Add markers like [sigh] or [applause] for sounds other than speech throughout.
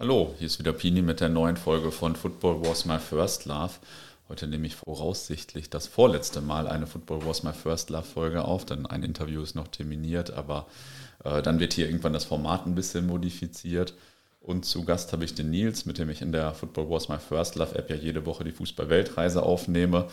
Hallo, hier ist wieder Pini mit der neuen Folge von Football Was My First Love. Heute nehme ich voraussichtlich das vorletzte Mal eine Football Was My First Love Folge auf, denn ein Interview ist noch terminiert, aber äh, dann wird hier irgendwann das Format ein bisschen modifiziert. Und zu Gast habe ich den Nils, mit dem ich in der Football Was My First Love App ja jede Woche die Fußball-Weltreise aufnehme.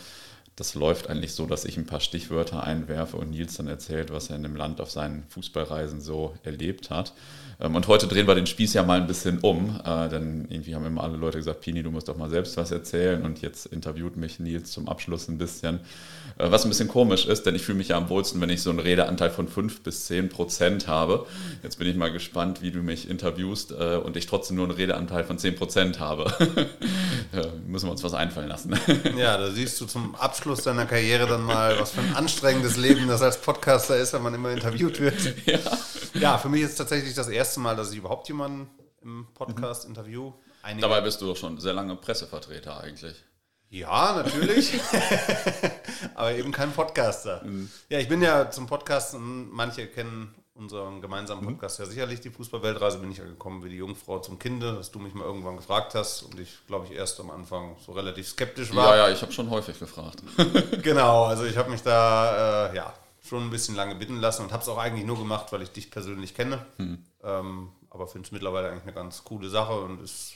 Das läuft eigentlich so, dass ich ein paar Stichwörter einwerfe und Nils dann erzählt, was er in dem Land auf seinen Fußballreisen so erlebt hat. Ähm, und heute drehen wir den Spieß ja mal ein bisschen um, äh, denn irgendwie haben immer alle Leute gesagt, Pini, du musst doch mal selbst was erzählen. Und jetzt interviewt mich Nils zum Abschluss ein bisschen, äh, was ein bisschen komisch ist, denn ich fühle mich ja am wohlsten, wenn ich so einen Redeanteil von 5 bis 10 Prozent habe. Jetzt bin ich mal gespannt, wie du mich interviewst äh, und ich trotzdem nur einen Redeanteil von 10 Prozent habe. [laughs] müssen wir uns was einfallen lassen. ja, da siehst du zum Abschluss Abschluss deiner Karriere dann mal, was für ein anstrengendes Leben das als Podcaster ist, wenn man immer interviewt wird. Ja, ja für mich ist es tatsächlich das erste Mal, dass ich überhaupt jemanden im Podcast mhm. interview. Einige Dabei bist du doch schon sehr lange Pressevertreter eigentlich. Ja, natürlich. [laughs] Aber eben kein Podcaster. Mhm. Ja, ich bin ja zum Podcasten, manche kennen unseren gemeinsamen mhm. Podcast ja sicherlich die Fußballweltreise bin ich ja gekommen wie die Jungfrau zum Kinde, dass du mich mal irgendwann gefragt hast und ich glaube ich erst am Anfang so relativ skeptisch war. Ja, ja, ich habe schon häufig gefragt. [laughs] genau, also ich habe mich da äh, ja schon ein bisschen lange bitten lassen und habe es auch eigentlich nur gemacht, weil ich dich persönlich kenne. Mhm. Ähm, aber finde es mittlerweile eigentlich eine ganz coole Sache und ist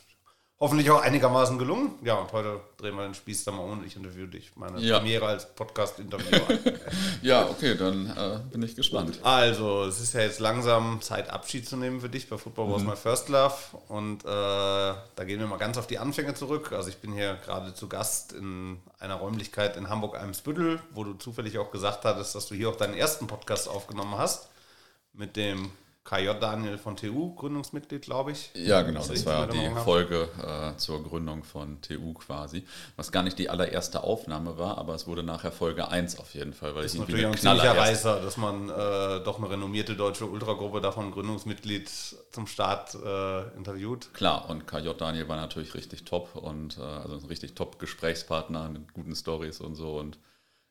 hoffentlich auch einigermaßen gelungen. Ja, und heute drehen wir den Spieß dann mal um und ich interview dich. Meine ja. Premiere als Podcast-Interviewer. [laughs] ja, okay, dann äh, bin ich gespannt. Also, es ist ja jetzt langsam Zeit, Abschied zu nehmen für dich bei Football mhm. Was My First Love. Und äh, da gehen wir mal ganz auf die Anfänge zurück. Also, ich bin hier gerade zu Gast in einer Räumlichkeit in Hamburg-Eimsbüttel, wo du zufällig auch gesagt hattest, dass du hier auch deinen ersten Podcast aufgenommen hast. Mit dem KJ Daniel von TU, Gründungsmitglied, glaube ich. Ja, genau, das war die Folge äh, zur Gründung von TU quasi. Was gar nicht die allererste Aufnahme war, aber es wurde nachher Folge 1 auf jeden Fall. Weil das ist natürlich ein ziemlicher Reißer, dass man äh, doch eine renommierte deutsche Ultragruppe davon Gründungsmitglied zum Start äh, interviewt. Klar, und KJ Daniel war natürlich richtig top und äh, also ein richtig top Gesprächspartner mit guten Stories und so und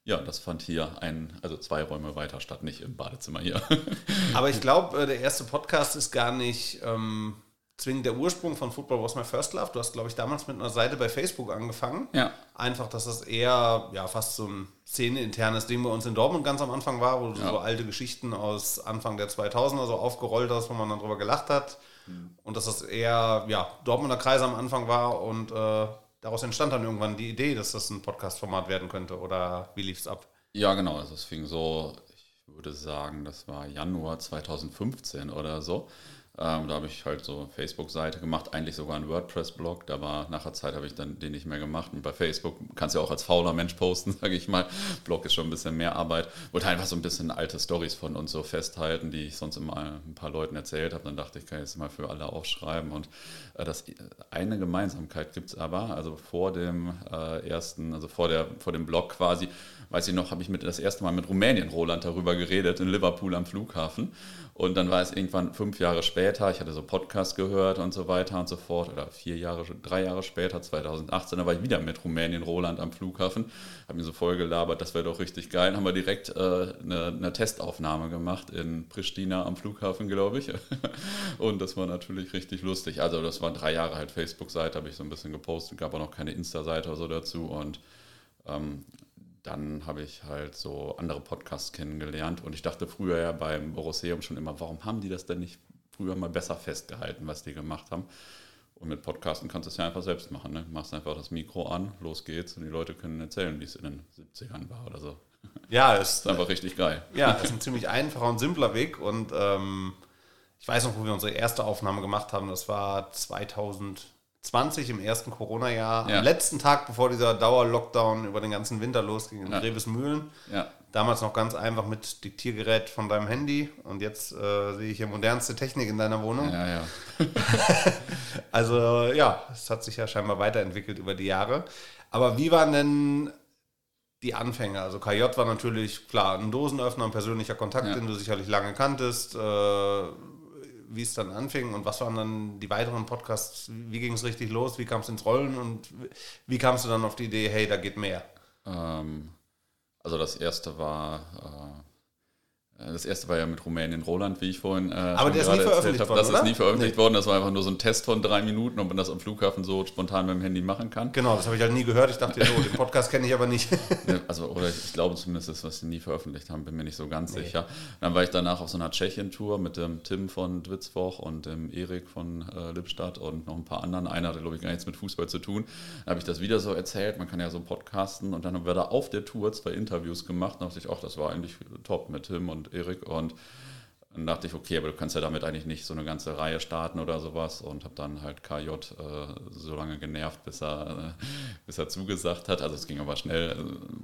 ja, das fand hier ein, also zwei Räume weiter statt, nicht im Badezimmer hier. [laughs] Aber ich glaube, äh, der erste Podcast ist gar nicht ähm, zwingend der Ursprung von Football Was My First Love. Du hast, glaube ich, damals mit einer Seite bei Facebook angefangen. Ja. Einfach, dass das eher ja, fast so ein Szene-internes Ding bei uns in Dortmund ganz am Anfang war, wo du ja. so alte Geschichten aus Anfang der 2000er so aufgerollt hast, wo man dann drüber gelacht hat. Mhm. Und dass das eher ja, Dortmunder Kreis am Anfang war und äh, daraus entstand dann irgendwann die Idee, dass das ein Podcast-Format werden könnte oder wie lief es ab? Ja, genau. Also es fing so, ich würde sagen, das war Januar 2015 oder so. Ähm, da habe ich halt so Facebook-Seite gemacht, eigentlich sogar einen WordPress-Blog. Da war nach der Zeit habe ich dann den nicht mehr gemacht. Und bei Facebook kannst du ja auch als fauler Mensch posten, [laughs] sage ich mal. Blog ist schon ein bisschen mehr Arbeit. Wollte einfach so ein bisschen alte Stories von uns so festhalten, die ich sonst immer ein paar Leuten erzählt habe. Dann dachte ich, kann ich jetzt mal für alle aufschreiben. Und äh, das eine Gemeinsamkeit gibt es aber. Also vor dem äh, ersten, also vor der vor dem Blog quasi, weiß ich noch, habe ich mit das erste Mal mit Rumänien Roland darüber geredet in Liverpool am Flughafen. Und dann war es irgendwann fünf Jahre später, ich hatte so Podcasts gehört und so weiter und so fort, oder vier Jahre, drei Jahre später, 2018, da war ich wieder mit Rumänien Roland am Flughafen, habe mir so voll gelabert, das wäre doch richtig geil. Dann haben wir direkt äh, eine, eine, Testaufnahme gemacht in Pristina am Flughafen, glaube ich. [laughs] und das war natürlich richtig lustig. Also das waren drei Jahre halt Facebook-Seite, habe ich so ein bisschen gepostet, gab auch noch keine Insta-Seite oder so dazu und ähm, dann habe ich halt so andere Podcasts kennengelernt und ich dachte früher ja beim Borosseum schon immer, warum haben die das denn nicht früher mal besser festgehalten, was die gemacht haben? Und mit Podcasten kannst du es ja einfach selbst machen. Ne? Du machst einfach das Mikro an, los geht's und die Leute können erzählen, wie es in den 70ern war oder so. [laughs] Ja, es ist einfach richtig geil. Ja, es ist ein ziemlich einfacher und simpler Weg und ähm, ich weiß noch, wo wir unsere erste Aufnahme gemacht haben, das war 2000. 20 im ersten Corona-Jahr, ja. am letzten Tag, bevor dieser Dauer-Lockdown über den ganzen Winter losging in ja. Grevesmühlen. Ja. Damals noch ganz einfach mit Diktiergerät von deinem Handy und jetzt äh, sehe ich hier modernste Technik in deiner Wohnung. Ja, ja. [laughs] [laughs] also ja, es hat sich ja scheinbar weiterentwickelt über die Jahre. Aber wie waren denn die Anfänge? Also KJ war natürlich klar ein Dosenöffner, ein persönlicher Kontakt, ja. den du sicherlich lange kanntest. Äh, wie es dann anfing und was waren dann die weiteren Podcasts? Wie ging es richtig los? Wie kam es ins Rollen und wie kamst du dann auf die Idee, hey, da geht mehr? Ähm, also das erste war Äh, das erste war ja mit Rumänien Roland, wie ich vorhin. Äh, Aber der ist nie veröffentlicht worden. Das oder? ist nie veröffentlicht nee. worden. Das war einfach nur so ein Test von drei Minuten, ob man das am Flughafen so spontan mit dem Handy machen kann. Genau, das habe ich halt nie gehört. Ich dachte, so, den Podcast kenne ich aber nicht. [laughs] also, oder ich glaube zumindest, dass was sie nie veröffentlicht haben, bin mir nicht so ganz nee. sicher. Dann war ich danach auf so einer Tschechien-Tour mit dem Tim von Dwitzwoch und dem Erik von äh, Lippstadt und noch ein paar anderen. Einer hatte, glaube ich, gar nichts mit Fußball zu tun. Dann habe ich das wieder so erzählt. Man kann ja so podcasten und dann haben wir da auf der Tour zwei Interviews gemacht. Und dachte ich, ach, das war eigentlich top mit Tim und Erik und dann dachte ich, okay, aber du kannst ja damit eigentlich nicht so eine ganze Reihe starten oder sowas und habe dann halt KJ äh, so lange genervt, bis er, äh, bis er zugesagt hat. Also es ging aber schnell,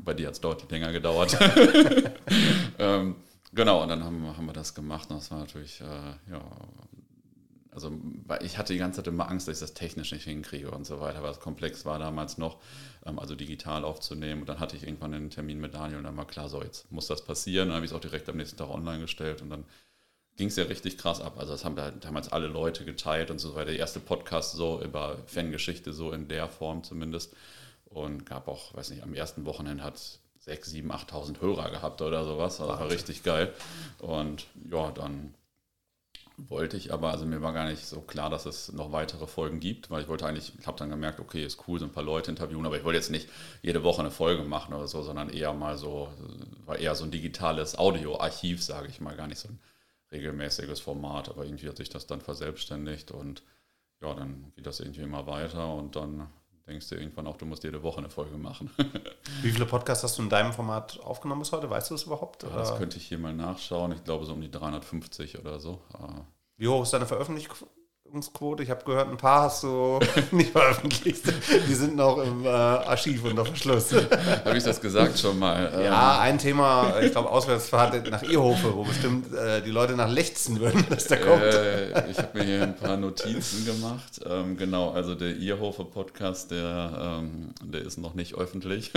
bei dir hat es deutlich länger gedauert. [laughs] ähm, genau, und dann haben, haben wir das gemacht und das war natürlich, äh, ja, also ich hatte die ganze Zeit immer Angst, dass ich das technisch nicht hinkriege und so weiter, weil es komplex war damals noch, ähm, also digital aufzunehmen. Und dann hatte ich irgendwann einen Termin mit Daniel und dann war klar, so jetzt muss das passieren. dann habe ich es auch direkt am nächsten Tag online gestellt und dann ging es ja richtig krass ab. Also das haben da damals alle Leute geteilt und so weiter. Der erste Podcast so über Fangeschichte, so in der Form zumindest. Und gab auch, weiß nicht, am ersten Wochenende hat 6, 7, 8.000 Hörer gehabt oder sowas. Das war richtig geil. Und ja, dann wollte ich aber, also mir war gar nicht so klar, dass es noch weitere Folgen gibt, weil ich wollte eigentlich, ich habe dann gemerkt, okay, ist cool, so ein paar Leute interviewen, aber ich wollte jetzt nicht jede Woche eine Folge machen oder so, sondern eher mal so, war eher so ein digitales Audioarchiv, sage ich mal, gar nicht so ein regelmäßiges Format, aber irgendwie hat sich das dann verselbstständigt und ja, dann geht das irgendwie immer weiter und dann denkst du irgendwann auch, du musst jede Woche eine Folge machen. [laughs] Wie viele Podcasts hast du in deinem Format aufgenommen bis heute? Weißt du das überhaupt? Ja, das könnte ich hier mal nachschauen. Ich glaube so um die 350 oder so. Wie hoch ist deine Veröffentlichung? Veröffentlichungsquote? Ich habe gehört, ein paar hast du [laughs] nicht veröffentlicht. Die sind noch im äh, Archiv unter Verschluss. [laughs] habe ich das gesagt schon mal? Ja, ähm. ein Thema, ich glaube, Auswärtsfahrt nach Ehofe, wo bestimmt äh, die Leute nach lechzen würden, [laughs] dass der kommt. Äh, ich habe mir hier ein paar Notizen gemacht. Ähm, genau, also der Ehofe Podcast, der, ähm, der ist noch nicht öffentlich.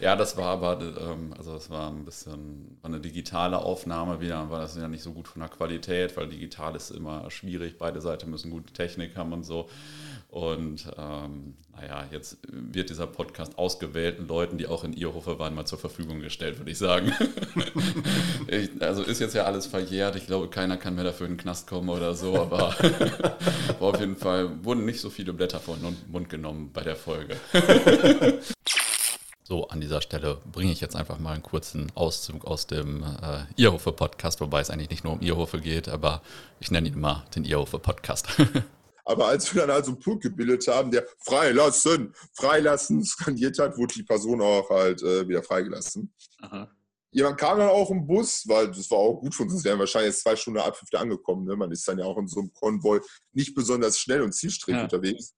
ja, das war aber, ähm, also das war ein bisschen eine digitale Aufnahme wieder, war das ja nicht so gut von der Qualität, weil digital ist immer schwierig, beide Seiten müssen gute Technik haben und so. Und ähm, naja, jetzt wird dieser Podcast ausgewählten Leuten, die auch in Irhofe waren, mal zur Verfügung gestellt, würde ich sagen. [laughs] ich, also ist jetzt ja alles verjährt. Ich glaube, keiner kann mehr dafür in den Knast kommen oder so, [laughs] aber [laughs] auf jeden Fall wurden nicht so viele Blätter vor den Mund genommen bei der Folge. So, an dieser Stelle bringe ich jetzt einfach mal einen kurzen Auszug aus dem äh, Irhofe-Podcast, wobei es eigentlich nicht nur um Irhofe geht, aber ich nenne ihn immer den Irhofe-Podcast. [laughs] aber als wir dann also einen Punkt gebildet haben, der freilassen, freilassen skandiert hat, wurde die Person auch halt äh, wieder freigelassen. Aha. Jemand kam dann auch im Bus, weil das war auch gut von uns. Wir wären wahrscheinlich jetzt zwei Stunden ab fünfte angekommen. Ne? Man ist dann ja auch in so einem Konvoi nicht besonders schnell und zielstrebig ja. unterwegs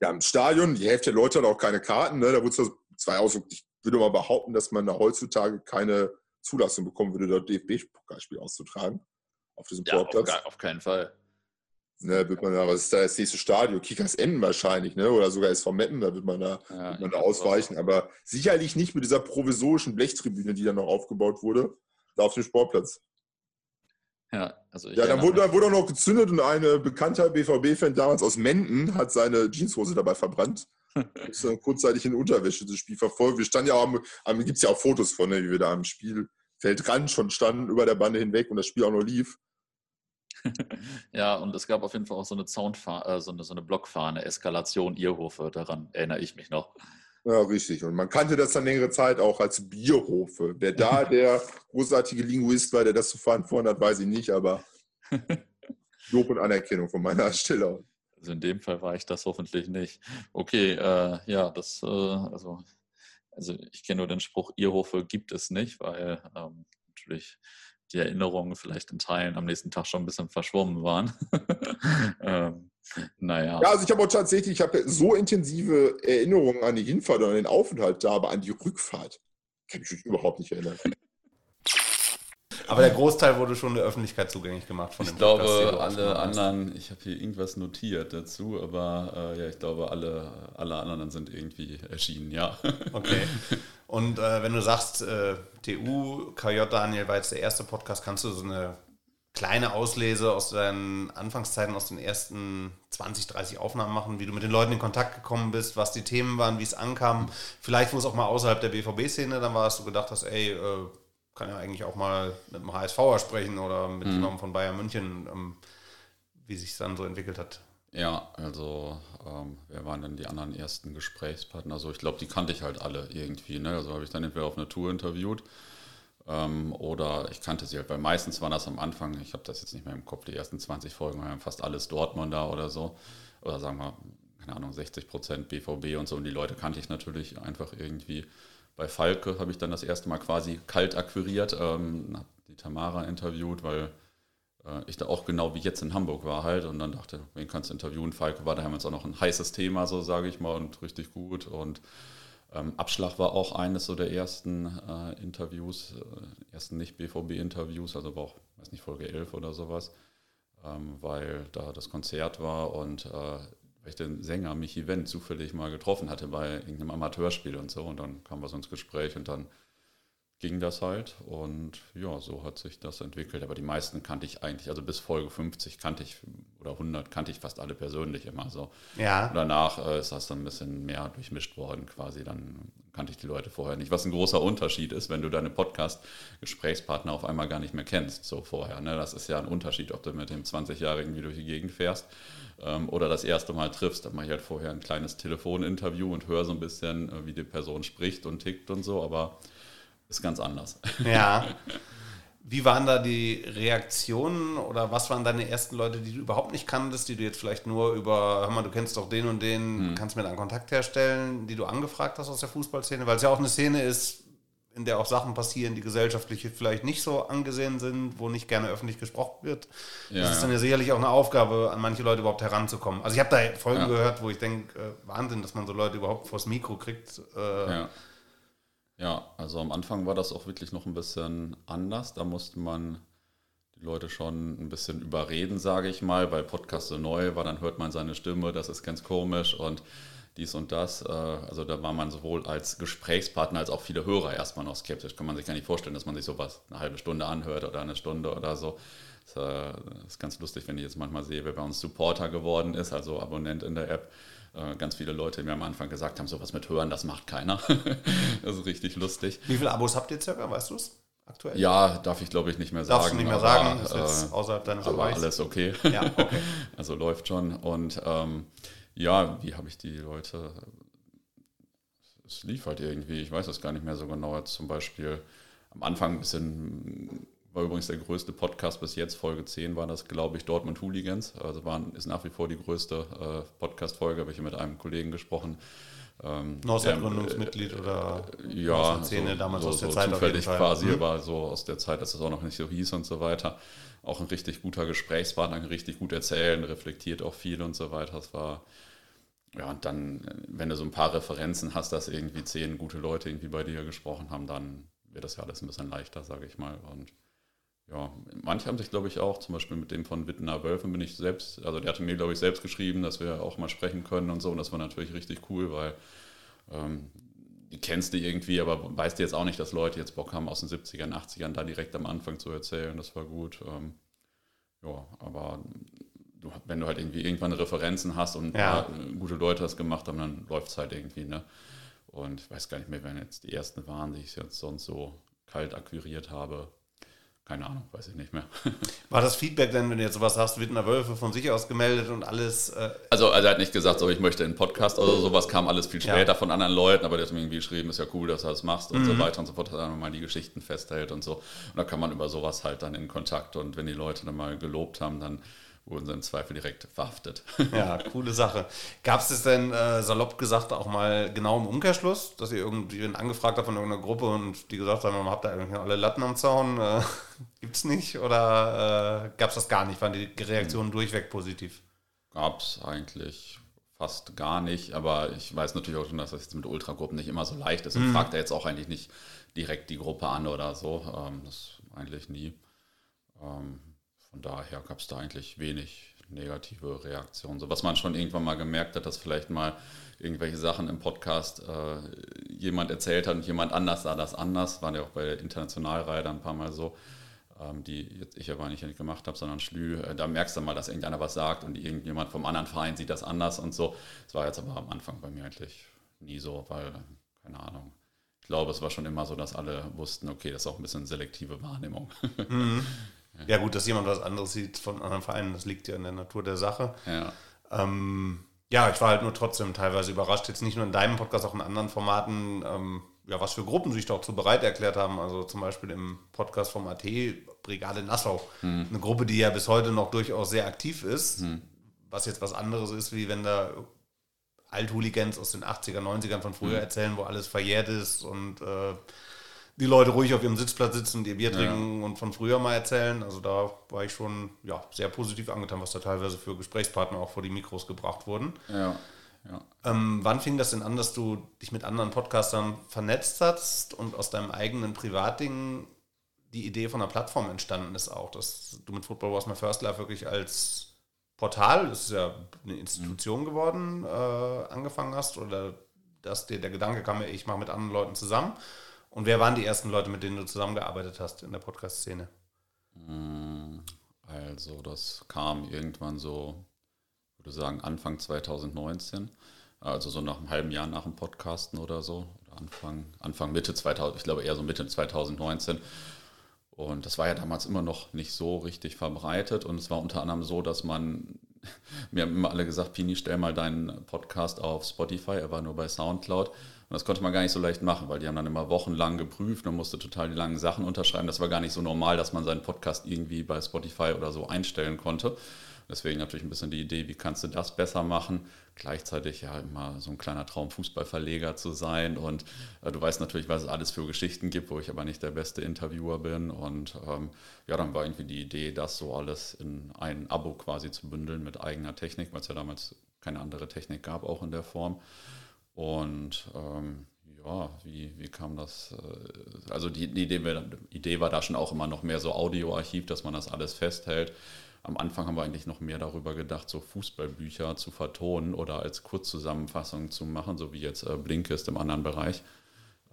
ja, im Stadion, die Hälfte der Leute hat auch keine Karten. Ne? Da wurde es zwei aus. Ich würde mal behaupten, dass man da heutzutage keine Zulassung bekommen würde, dort DFB-Pokalspiel auszutragen. Auf diesem ja, Sportplatz. Auf, auf, keinen Fall. Ne, wird man da, was ist da das nächste Stadion? Kickers Enden wahrscheinlich, ne? Oder sogar SV Meppen, da wird man da, ja, wird man da ausweichen. Aber sicherlich nicht mit dieser provisorischen Blechtribüne, die dann noch aufgebaut wurde, da auf dem Sportplatz. Ja, also ja dann wurde, dann wurde auch noch gezündet und ein bekannter BVB-Fan damals aus Menden hat seine Jeanshose dabei verbrannt. [laughs] ist dann kurzzeitig in Unterwäsche das Spiel verfolgt. Wir standen ja auch am, am gibt es ja auch Fotos von, ne, wie wir da am Spielfeldrand schon standen, über der Bande hinweg und das Spiel auch noch lief. [laughs] ja, und es gab auf jeden Fall auch so eine Soundfahne, äh, so eine, so eine Blockfahne, Eskalation Irrhofe, daran erinnere ich mich noch. Ja, richtig. Und man kannte das dann längere Zeit auch als Bierhofe. Wer da [laughs] der großartige Linguist war, der das zu verantworten hat, weiß ich nicht, aber [laughs] Lob und Anerkennung von meiner Stelle. Also in dem Fall war ich das hoffentlich nicht. Okay, äh, ja, das, äh, also, also ich kenne nur den Spruch, Irrhofe gibt es nicht, weil ähm, natürlich die Erinnerungen vielleicht in Teilen am nächsten Tag schon ein bisschen verschwommen waren. [laughs] ähm, naja. Ja, also ich habe auch tatsächlich, ich habe so intensive Erinnerungen an die Hinfahrt und an den Aufenthalt da, aber an die Rückfahrt kann ich mich überhaupt nicht erinnern. Aber der Großteil wurde schon der Öffentlichkeit zugänglich gemacht von dem Ich glaube, Podcast, alle anderen, ich habe hier irgendwas notiert dazu, aber äh, ja, ich glaube, alle, alle anderen sind irgendwie erschienen, ja. Okay. [laughs] Und äh, wenn du sagst, äh, TU, KJ Daniel war jetzt der erste Podcast, kannst du so eine kleine Auslese aus deinen Anfangszeiten, aus den ersten 20, 30 Aufnahmen machen, wie du mit den Leuten in Kontakt gekommen bist, was die Themen waren, wie es ankam. Vielleicht, wo es auch mal außerhalb der BVB-Szene dann war, dass du gedacht hast, ey, äh, kann ja eigentlich auch mal mit einem HSVer sprechen oder mit mhm. jemandem von Bayern München, ähm, wie sich es dann so entwickelt hat. Ja, also ähm, wer waren denn die anderen ersten Gesprächspartner? Also ich glaube, die kannte ich halt alle irgendwie. Ne? Also habe ich dann entweder auf einer Tour interviewt ähm, oder ich kannte sie halt, weil meistens waren das am Anfang, ich habe das jetzt nicht mehr im Kopf, die ersten 20 Folgen waren fast alles Dortmunder oder so. Oder sagen wir, keine Ahnung, 60 Prozent BVB und so. Und die Leute kannte ich natürlich einfach irgendwie. Bei Falke habe ich dann das erste Mal quasi kalt akquiriert, ähm, habe die Tamara interviewt, weil äh, ich da auch genau wie jetzt in Hamburg war halt und dann dachte, wen kannst du interviewen? Falke war damals auch noch ein heißes Thema, so sage ich mal, und richtig gut. Und ähm, Abschlag war auch eines so der ersten äh, Interviews, äh, ersten Nicht-BVB-Interviews, also war auch, weiß nicht, Folge 11 oder sowas, ähm, weil da das Konzert war und äh, weil ich den Sänger Michi Wendt zufällig mal getroffen hatte bei irgendeinem Amateurspiel und so. Und dann kam wir so ins Gespräch und dann ging das halt und ja, so hat sich das entwickelt. Aber die meisten kannte ich eigentlich, also bis Folge 50 kannte ich oder 100 kannte ich fast alle persönlich immer so. Ja. Und danach äh, ist das dann ein bisschen mehr durchmischt worden quasi. Dann kannte ich die Leute vorher nicht. Was ein großer Unterschied ist, wenn du deine Podcast-Gesprächspartner auf einmal gar nicht mehr kennst, so vorher. Ne? Das ist ja ein Unterschied, ob du mit dem 20 Jahre irgendwie durch die Gegend fährst ähm, oder das erste Mal triffst. Dann mache ich halt vorher ein kleines Telefoninterview und höre so ein bisschen, äh, wie die Person spricht und tickt und so, aber ist ganz anders. Ja. [laughs] Wie waren da die Reaktionen oder was waren deine ersten Leute, die du überhaupt nicht kanntest, die du jetzt vielleicht nur über, hör mal, du kennst doch den und den, hm. kannst mir dann Kontakt herstellen, die du angefragt hast aus der Fußballszene? Weil es ja auch eine Szene ist, in der auch Sachen passieren, die gesellschaftlich vielleicht nicht so angesehen sind, wo nicht gerne öffentlich gesprochen wird. Ja, das ist dann ja sicherlich auch eine Aufgabe, an manche Leute überhaupt heranzukommen. Also ich habe da Folgen ja. gehört, wo ich denke, äh, Wahnsinn, dass man so Leute überhaupt vors Mikro kriegt. Äh, ja. Ja, also am Anfang war das auch wirklich noch ein bisschen anders. Da musste man die Leute schon ein bisschen überreden, sage ich mal, weil Podcast so neu war, dann hört man seine Stimme, das ist ganz komisch und dies und das. Äh, also da war man sowohl als Gesprächspartner als auch viele Hörer erstmal noch skeptisch. Kann man sich gar nicht vorstellen, dass man sich sowas eine halbe Stunde anhört oder eine Stunde oder so. Das äh, ist ganz lustig, wenn ich jetzt manchmal sehe, wer bei uns Supporter geworden ist, also Abonnent in der App ganz viele Leute mir am Anfang gesagt haben, sowas mit Hören, das macht keiner. [laughs] das ist richtig lustig. Wie viele Abos habt ihr circa, weißt du es? Aktuell? Ja, darf ich glaube ich nicht mehr sagen. Darfst du nicht mehr aber, sagen, ist jetzt äh, außerhalb deines Aber Bereichs. alles okay. Ja, okay. [laughs] also läuft schon. Und ähm, ja, wie habe ich die Leute es lief halt irgendwie, ich weiß das gar nicht mehr so genau, jetzt zum Beispiel am Anfang ein bisschen war übrigens der größte Podcast bis jetzt, Folge 10 war das, glaube ich, Dortmund Hooligans. Also waren, ist nach wie vor die größte äh, Podcast-Folge, habe ich mit einem Kollegen gesprochen. Ähm, Gründungsmitglied äh, oder ja, aus der Szene so, damals so, aus der so Zeit zufällig quasi, mhm. war so aus der Zeit, dass es auch noch nicht so hieß und so weiter. Auch ein richtig guter Gesprächspartner, kann richtig gut erzählen, reflektiert auch viel und so weiter. Das war ja, und dann, wenn du so ein paar Referenzen hast, dass irgendwie zehn gute Leute irgendwie bei dir gesprochen haben, dann wird das ja alles ein bisschen leichter, sage ich mal. Und ja, manche haben sich, glaube ich, auch, zum Beispiel mit dem von Wittener Wölfen bin ich selbst, also der hatte mir, glaube ich, selbst geschrieben, dass wir auch mal sprechen können und so. Und das war natürlich richtig cool, weil ähm, die kennst du irgendwie, aber weißt du jetzt auch nicht, dass Leute jetzt Bock haben, aus den 70ern, 80ern da direkt am Anfang zu erzählen. Das war gut. Ähm, ja, aber du, wenn du halt irgendwie irgendwann Referenzen hast und ja. gute Leute das gemacht haben, dann läuft es halt irgendwie, ne? Und ich weiß gar nicht mehr, wer jetzt die ersten waren, die ich jetzt sonst so kalt akquiriert habe. Keine Ahnung, weiß ich nicht mehr. [laughs] War das Feedback denn, wenn du jetzt sowas hast, Wittner Wölfe von sich aus gemeldet und alles? Äh also, also, er hat nicht gesagt, so ich möchte einen Podcast oder sowas, kam alles viel später ja. von anderen Leuten, aber der hat mir irgendwie geschrieben, ist ja cool, dass du das machst und mhm. so weiter und so fort, dass er mal die Geschichten festhält und so. Und da kann man über sowas halt dann in Kontakt und wenn die Leute dann mal gelobt haben, dann wurden sie im Zweifel direkt verhaftet. [laughs] Ja, coole Sache. Gab es das denn äh, salopp gesagt auch mal genau im Umkehrschluss, dass ihr irgendwie angefragt habt von irgendeiner Gruppe und die gesagt haben, habt ihr irgendwie alle Latten am Zaun? Äh, [laughs] es nicht? Oder äh, gab es das gar nicht? Waren die Reaktionen hm. durchweg positiv? Gab es eigentlich fast gar nicht, aber ich weiß natürlich auch schon, dass das jetzt mit Ultragruppen nicht immer so leicht ist. Und hm. fragt er jetzt auch eigentlich nicht direkt die Gruppe an oder so. Ähm, das eigentlich nie. Ähm, von daher gab es da eigentlich wenig negative Reaktionen. So was man schon irgendwann mal gemerkt hat, dass vielleicht mal irgendwelche Sachen im Podcast äh, jemand erzählt hat und jemand anders sah das anders. Waren ja auch bei der Internationalreihe dann ein paar Mal so, ähm, die jetzt ich aber nicht gemacht habe, sondern Schlü. Äh, da merkst du mal, dass irgendeiner was sagt und irgendjemand vom anderen Verein sieht das anders und so. Das war jetzt aber am Anfang bei mir eigentlich nie so, weil, keine Ahnung, glaube, es war schon immer so, dass alle wussten, okay, das ist auch ein bisschen selektive Wahrnehmung. Mhm. [laughs] Ja, gut, dass jemand was anderes sieht von anderen Vereinen, das liegt ja in der Natur der Sache. Ja. Ähm, ja, ich war halt nur trotzdem teilweise überrascht, jetzt nicht nur in deinem Podcast, auch in anderen Formaten, ähm, ja, was für Gruppen sich dazu bereit erklärt haben. Also zum Beispiel im Podcast vom AT, Brigade Nassau. Mhm. Eine Gruppe, die ja bis heute noch durchaus sehr aktiv ist, mhm. was jetzt was anderes ist, wie wenn da Althooligans aus den 80er, 90ern von früher mhm. erzählen, wo alles verjährt ist und äh, die Leute ruhig auf ihrem Sitzplatz sitzen und ihr Bier trinken ja. und von früher mal erzählen. Also da war ich schon ja, sehr positiv angetan, was da teilweise für Gesprächspartner auch vor die Mikros gebracht wurden. Ja. Ja. Ähm, wann fing das denn an, dass du dich mit anderen Podcastern vernetzt hast und aus deinem eigenen Privatding die Idee von einer Plattform entstanden ist auch, dass du mit Football Was My First Life wirklich als Portal, das ist ja eine Institution mhm. geworden, äh, angefangen hast oder dass dir der Gedanke kam, ich mache mit anderen Leuten zusammen und wer waren die ersten Leute, mit denen du zusammengearbeitet hast in der Podcast-Szene? Mm, also, das kam irgendwann so, würde sagen, Anfang 2019. Also so nach einem halben Jahr nach dem Podcasten oder so. Oder Anfang, Anfang Mitte 2000, ich glaube eher so Mitte 2019. Und das war ja damals immer noch nicht so richtig verbreitet. Und es war unter anderem so, dass man, [laughs] mir haben immer alle gesagt, Pini, stell mal deinen Podcast auf Spotify. Er war nur bei Soundcloud. Und das konnte man gar nicht so leicht machen, weil die haben dann immer wochenlang geprüft und musste total die langen Sachen unterschreiben. Das war gar nicht so normal, dass man seinen Podcast irgendwie bei Spotify oder so einstellen konnte. Deswegen natürlich ein bisschen die Idee, wie kannst du das besser machen? Gleichzeitig ja immer so ein kleiner Traum, Fußballverleger zu sein. Und äh, du weißt natürlich, was es alles für Geschichten gibt, wo ich aber nicht der beste Interviewer bin. Und ähm, ja, dann war irgendwie die Idee, das so alles in ein Abo quasi zu bündeln mit eigener Technik, weil es ja damals keine andere Technik gab, auch in der Form. Und ähm, ja, wie, wie kam das? Äh, also die, die Idee, die Idee war da schon auch immer noch mehr so Audioarchiv, dass man das alles festhält. Am Anfang haben wir eigentlich noch mehr darüber gedacht, so Fußballbücher zu vertonen oder als Kurzzusammenfassung zu machen, so wie jetzt äh, Blinkist im anderen Bereich.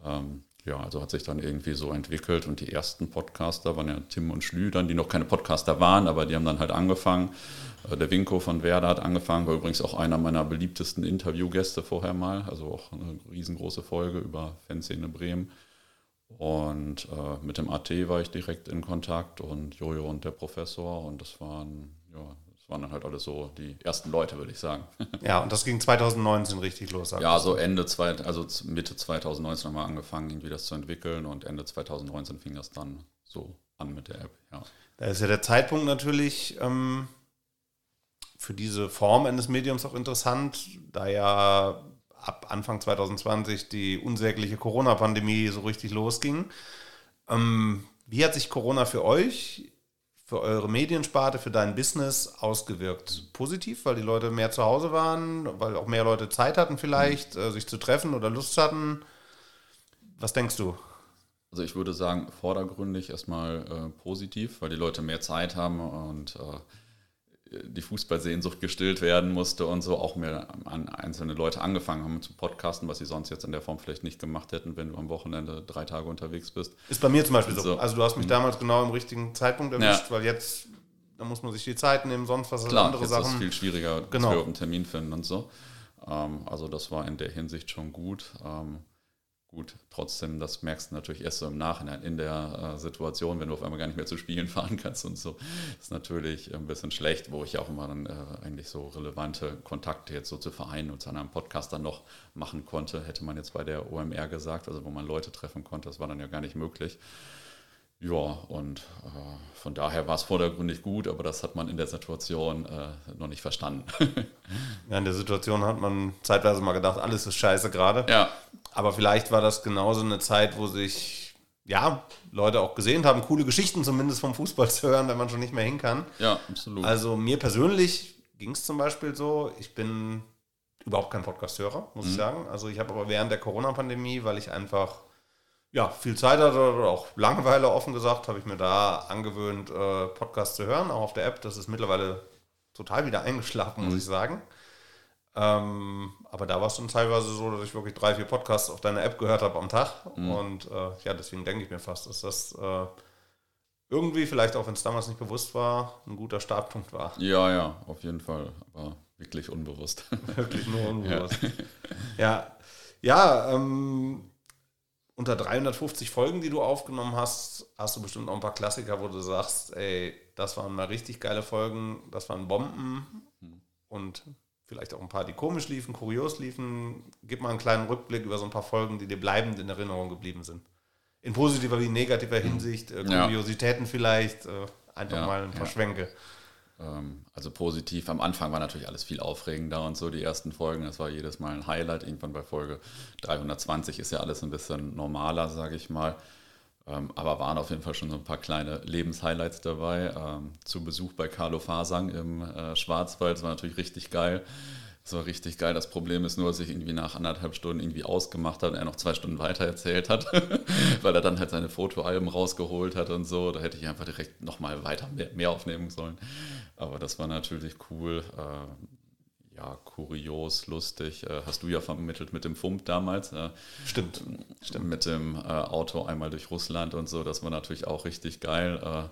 Ähm, ja, also hat sich dann irgendwie so entwickelt und die ersten Podcaster waren ja Tim und Schlüdern, die noch keine Podcaster waren, aber die haben dann halt angefangen. Äh, der Winko von Werder hat angefangen, war übrigens auch einer meiner beliebtesten Interviewgäste vorher mal, also auch eine riesengroße Folge über Fanszene Bremen. Und äh, mit dem AT war ich direkt in Kontakt und Jojo und der Professor und das waren, ja, das waren dann halt alles so die ersten Leute, würde ich sagen. Ja, und das ging 2019 richtig los. Ja, so Ende, zwei, also Mitte 2019 haben wir angefangen, irgendwie das zu entwickeln und Ende 2019 fing das dann so an mit der App, ja. Da ist ja der Zeitpunkt natürlich ähm, für diese Form eines Mediums auch interessant, da ja ab Anfang 2020 die unsägliche Corona-Pandemie so richtig losging. Ähm, wie hat sich Corona für euch, für eure Mediensparte, für dein Business ausgewirkt? Positiv, weil die Leute mehr zu Hause waren, weil auch mehr Leute Zeit hatten vielleicht, äh, sich zu treffen oder Lust hatten? Was denkst du? Also ich würde sagen, vordergründig erstmal äh, positiv, weil die Leute mehr Zeit haben und äh, die Fußballsehnsucht gestillt werden musste und so auch mehr an einzelne Leute angefangen haben zu podcasten, was sie sonst jetzt in der Form vielleicht nicht gemacht hätten, wenn du am Wochenende drei Tage unterwegs bist. Ist bei mir zum Beispiel so. so. Also du hast mich mhm. damals genau im richtigen Zeitpunkt erwischt, ja. weil jetzt, da muss man sich die Zeit nehmen, sonst was Klar, andere jetzt Sachen. Ist viel schwieriger, genau. dass wir einen Termin finden und so. Ähm, also das war in der Hinsicht schon gut. Gut, trotzdem, das merkst du natürlich erst so im Nachhinein in der äh, Situation, wenn du auf einmal gar nicht mehr zu Spielen [laughs] fahren kannst und so. ist natürlich ein bisschen schlecht, wo ich auch immer dann äh, eigentlich so relevante Kontakte jetzt so zu Vereinen und zu einem Podcast dann noch machen konnte, hätte man jetzt bei der OMR gesagt, also wo man Leute treffen konnte, das war dann ja gar nicht möglich. Ja, und äh, von daher war es vordergründig gut, aber das hat man in der Situation äh, noch nicht verstanden. [laughs] ja, in der Situation hat man zeitweise mal gedacht, alles ist scheiße gerade. Ja. Aber vielleicht war das genauso eine Zeit, wo sich ja, Leute auch gesehen haben, coole Geschichten zumindest vom Fußball [laughs] zu hören, wenn man schon nicht mehr hin kann. Ja, absolut. Also mir persönlich ging es zum Beispiel so, ich bin überhaupt kein Podcast-Hörer, muss mhm. ich sagen. Also ich habe aber während der Corona-Pandemie, weil ich einfach ja, viel Zeit hatte oder auch Langeweile offen gesagt, habe ich mir da angewöhnt, äh, Podcasts zu hören, auch auf der App. Das ist mittlerweile total wieder eingeschlafen, muss mhm. ich sagen. Ähm, aber da war es dann teilweise so, dass ich wirklich drei, vier Podcasts auf deiner App gehört habe am Tag. Mhm. Und äh, ja, deswegen denke ich mir fast, dass das äh, irgendwie, vielleicht auch wenn es damals nicht bewusst war, ein guter Startpunkt war. Ja, ja, auf jeden Fall. Aber wirklich unbewusst. [laughs] wirklich nur [laughs] unbewusst. ja, ja, ja ähm, unter 350 Folgen, die du aufgenommen hast, hast du bestimmt auch ein paar Klassiker, wo du sagst, ey, das waren mal richtig geile Folgen, das waren Bomben und vielleicht auch ein paar, die komisch liefen, kurios liefen. Gib mal einen kleinen Rückblick über so ein paar Folgen, die dir bleibend in Erinnerung geblieben sind. In positiver wie negativer Hinsicht, äh, Kuriositäten ja. vielleicht, äh, einfach ja, mal ein paar ja. Schwenke. Ähm, also positiv. Am Anfang war natürlich alles viel aufregender und so, die ersten Folgen. Das war jedes Mal ein Highlight. Irgendwann bei Folge 320 ist ja alles ein bisschen normaler, sage ich mal. Ähm, aber waren auf jeden Fall schon so ein paar kleine Lebenshighlights dabei. Ähm, zu Besuch bei Carlo Fasang im äh, Schwarzwald. Das war natürlich richtig geil. Das war richtig geil. Das Problem ist nur, dass ich irgendwie nach anderthalb Stunden irgendwie ausgemacht habe und er noch zwei Stunden weiter erzählt hat, [laughs] weil er dann halt seine Fotoalben rausgeholt hat und so. Da hätte ich einfach direkt nochmal weiter mehr, mehr, aufnehmen sollen. Aber das war natürlich cool. Äh, ja, kurios, lustig. Äh, hast du ja vermittelt mit dem Fump damals. Äh, stimmt. stimmt. Mit dem äh, Auto einmal durch Russland und so. Das war natürlich auch richtig geil.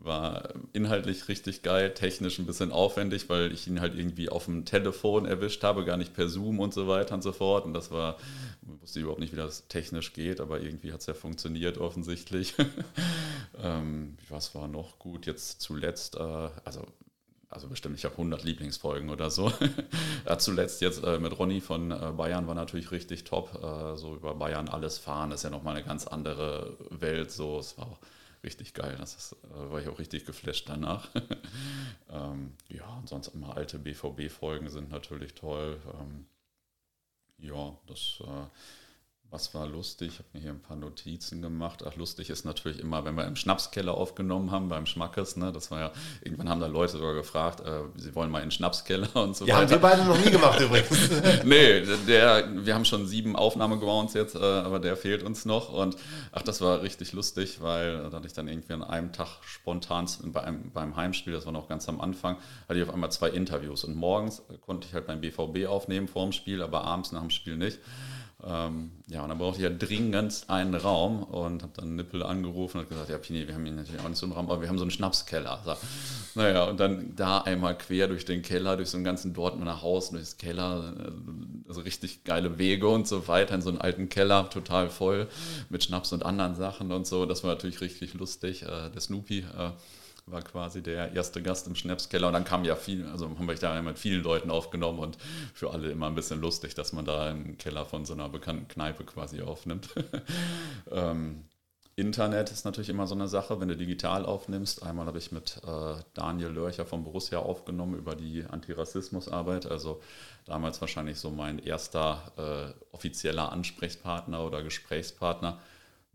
War inhaltlich richtig geil, technisch ein bisschen aufwendig, weil ich ihn halt irgendwie auf dem Telefon erwischt habe, gar nicht per Zoom und so weiter und so fort. Und das war, wusste überhaupt nicht, wie das technisch geht, aber irgendwie hat es ja funktioniert offensichtlich. [laughs] ähm, was war noch gut? Jetzt zuletzt, äh, also also bestimmt, ich habe 100 Lieblingsfolgen oder so. [laughs] zuletzt jetzt äh, mit Ronny von äh, Bayern war natürlich richtig top. Äh, so über Bayern alles fahren, ist ja nochmal eine ganz andere Welt. So, es war auch richtig geil. Das ist, äh, war ich auch richtig geflasht danach. [laughs] ähm, ja, und sonst immer alte BVB-Folgen sind natürlich toll. Ähm, ja, das äh, was war lustig? Ich habe mir hier ein paar Notizen gemacht. Ach, lustig ist natürlich immer, wenn wir im Schnapskeller aufgenommen haben, beim Schmackes. Ne? Das war ja, irgendwann haben da Leute sogar gefragt, äh, sie wollen mal in den Schnapskeller und so ja, weiter. Ja, haben wir beide noch nie gemacht übrigens. [laughs] nee, der, wir haben schon sieben Aufnahmegrounds jetzt, äh, aber der fehlt uns noch. Und ach, das war richtig lustig, weil da hatte ich dann irgendwie an einem Tag spontan beim, beim Heimspiel, das war noch ganz am Anfang, hatte ich auf einmal zwei Interviews. Und morgens konnte ich halt beim BVB aufnehmen vor dem Spiel, aber abends nach dem Spiel nicht. Ähm, ja, und dann brauchte ich ja dringend einen Raum und habe dann Nippel angerufen und gesagt, ja Pini, wir haben hier natürlich auch nicht so einen Raum, aber wir haben so einen Schnapskeller. So. Naja, und dann da einmal quer durch den Keller, durch so einen ganzen Dortmunder Haus, durch das Keller, also richtig geile Wege und so weiter, in so einen alten Keller, total voll mit Schnaps und anderen Sachen und so. Das war natürlich richtig lustig. Äh, der Snoopy äh, war quasi der erste Gast im Schnapskeller und dann kam ja viel, also haben wir da mit vielen Leuten aufgenommen und für alle immer ein bisschen lustig, dass man da im Keller von so einer bekannten Kneipe quasi aufnimmt. [laughs] ähm, Internet ist natürlich immer so eine Sache, wenn du digital aufnimmst. Einmal habe ich mit äh, Daniel Lörcher von Borussia aufgenommen über die Antirassismusarbeit. Also damals wahrscheinlich so mein erster äh, offizieller Ansprechpartner oder Gesprächspartner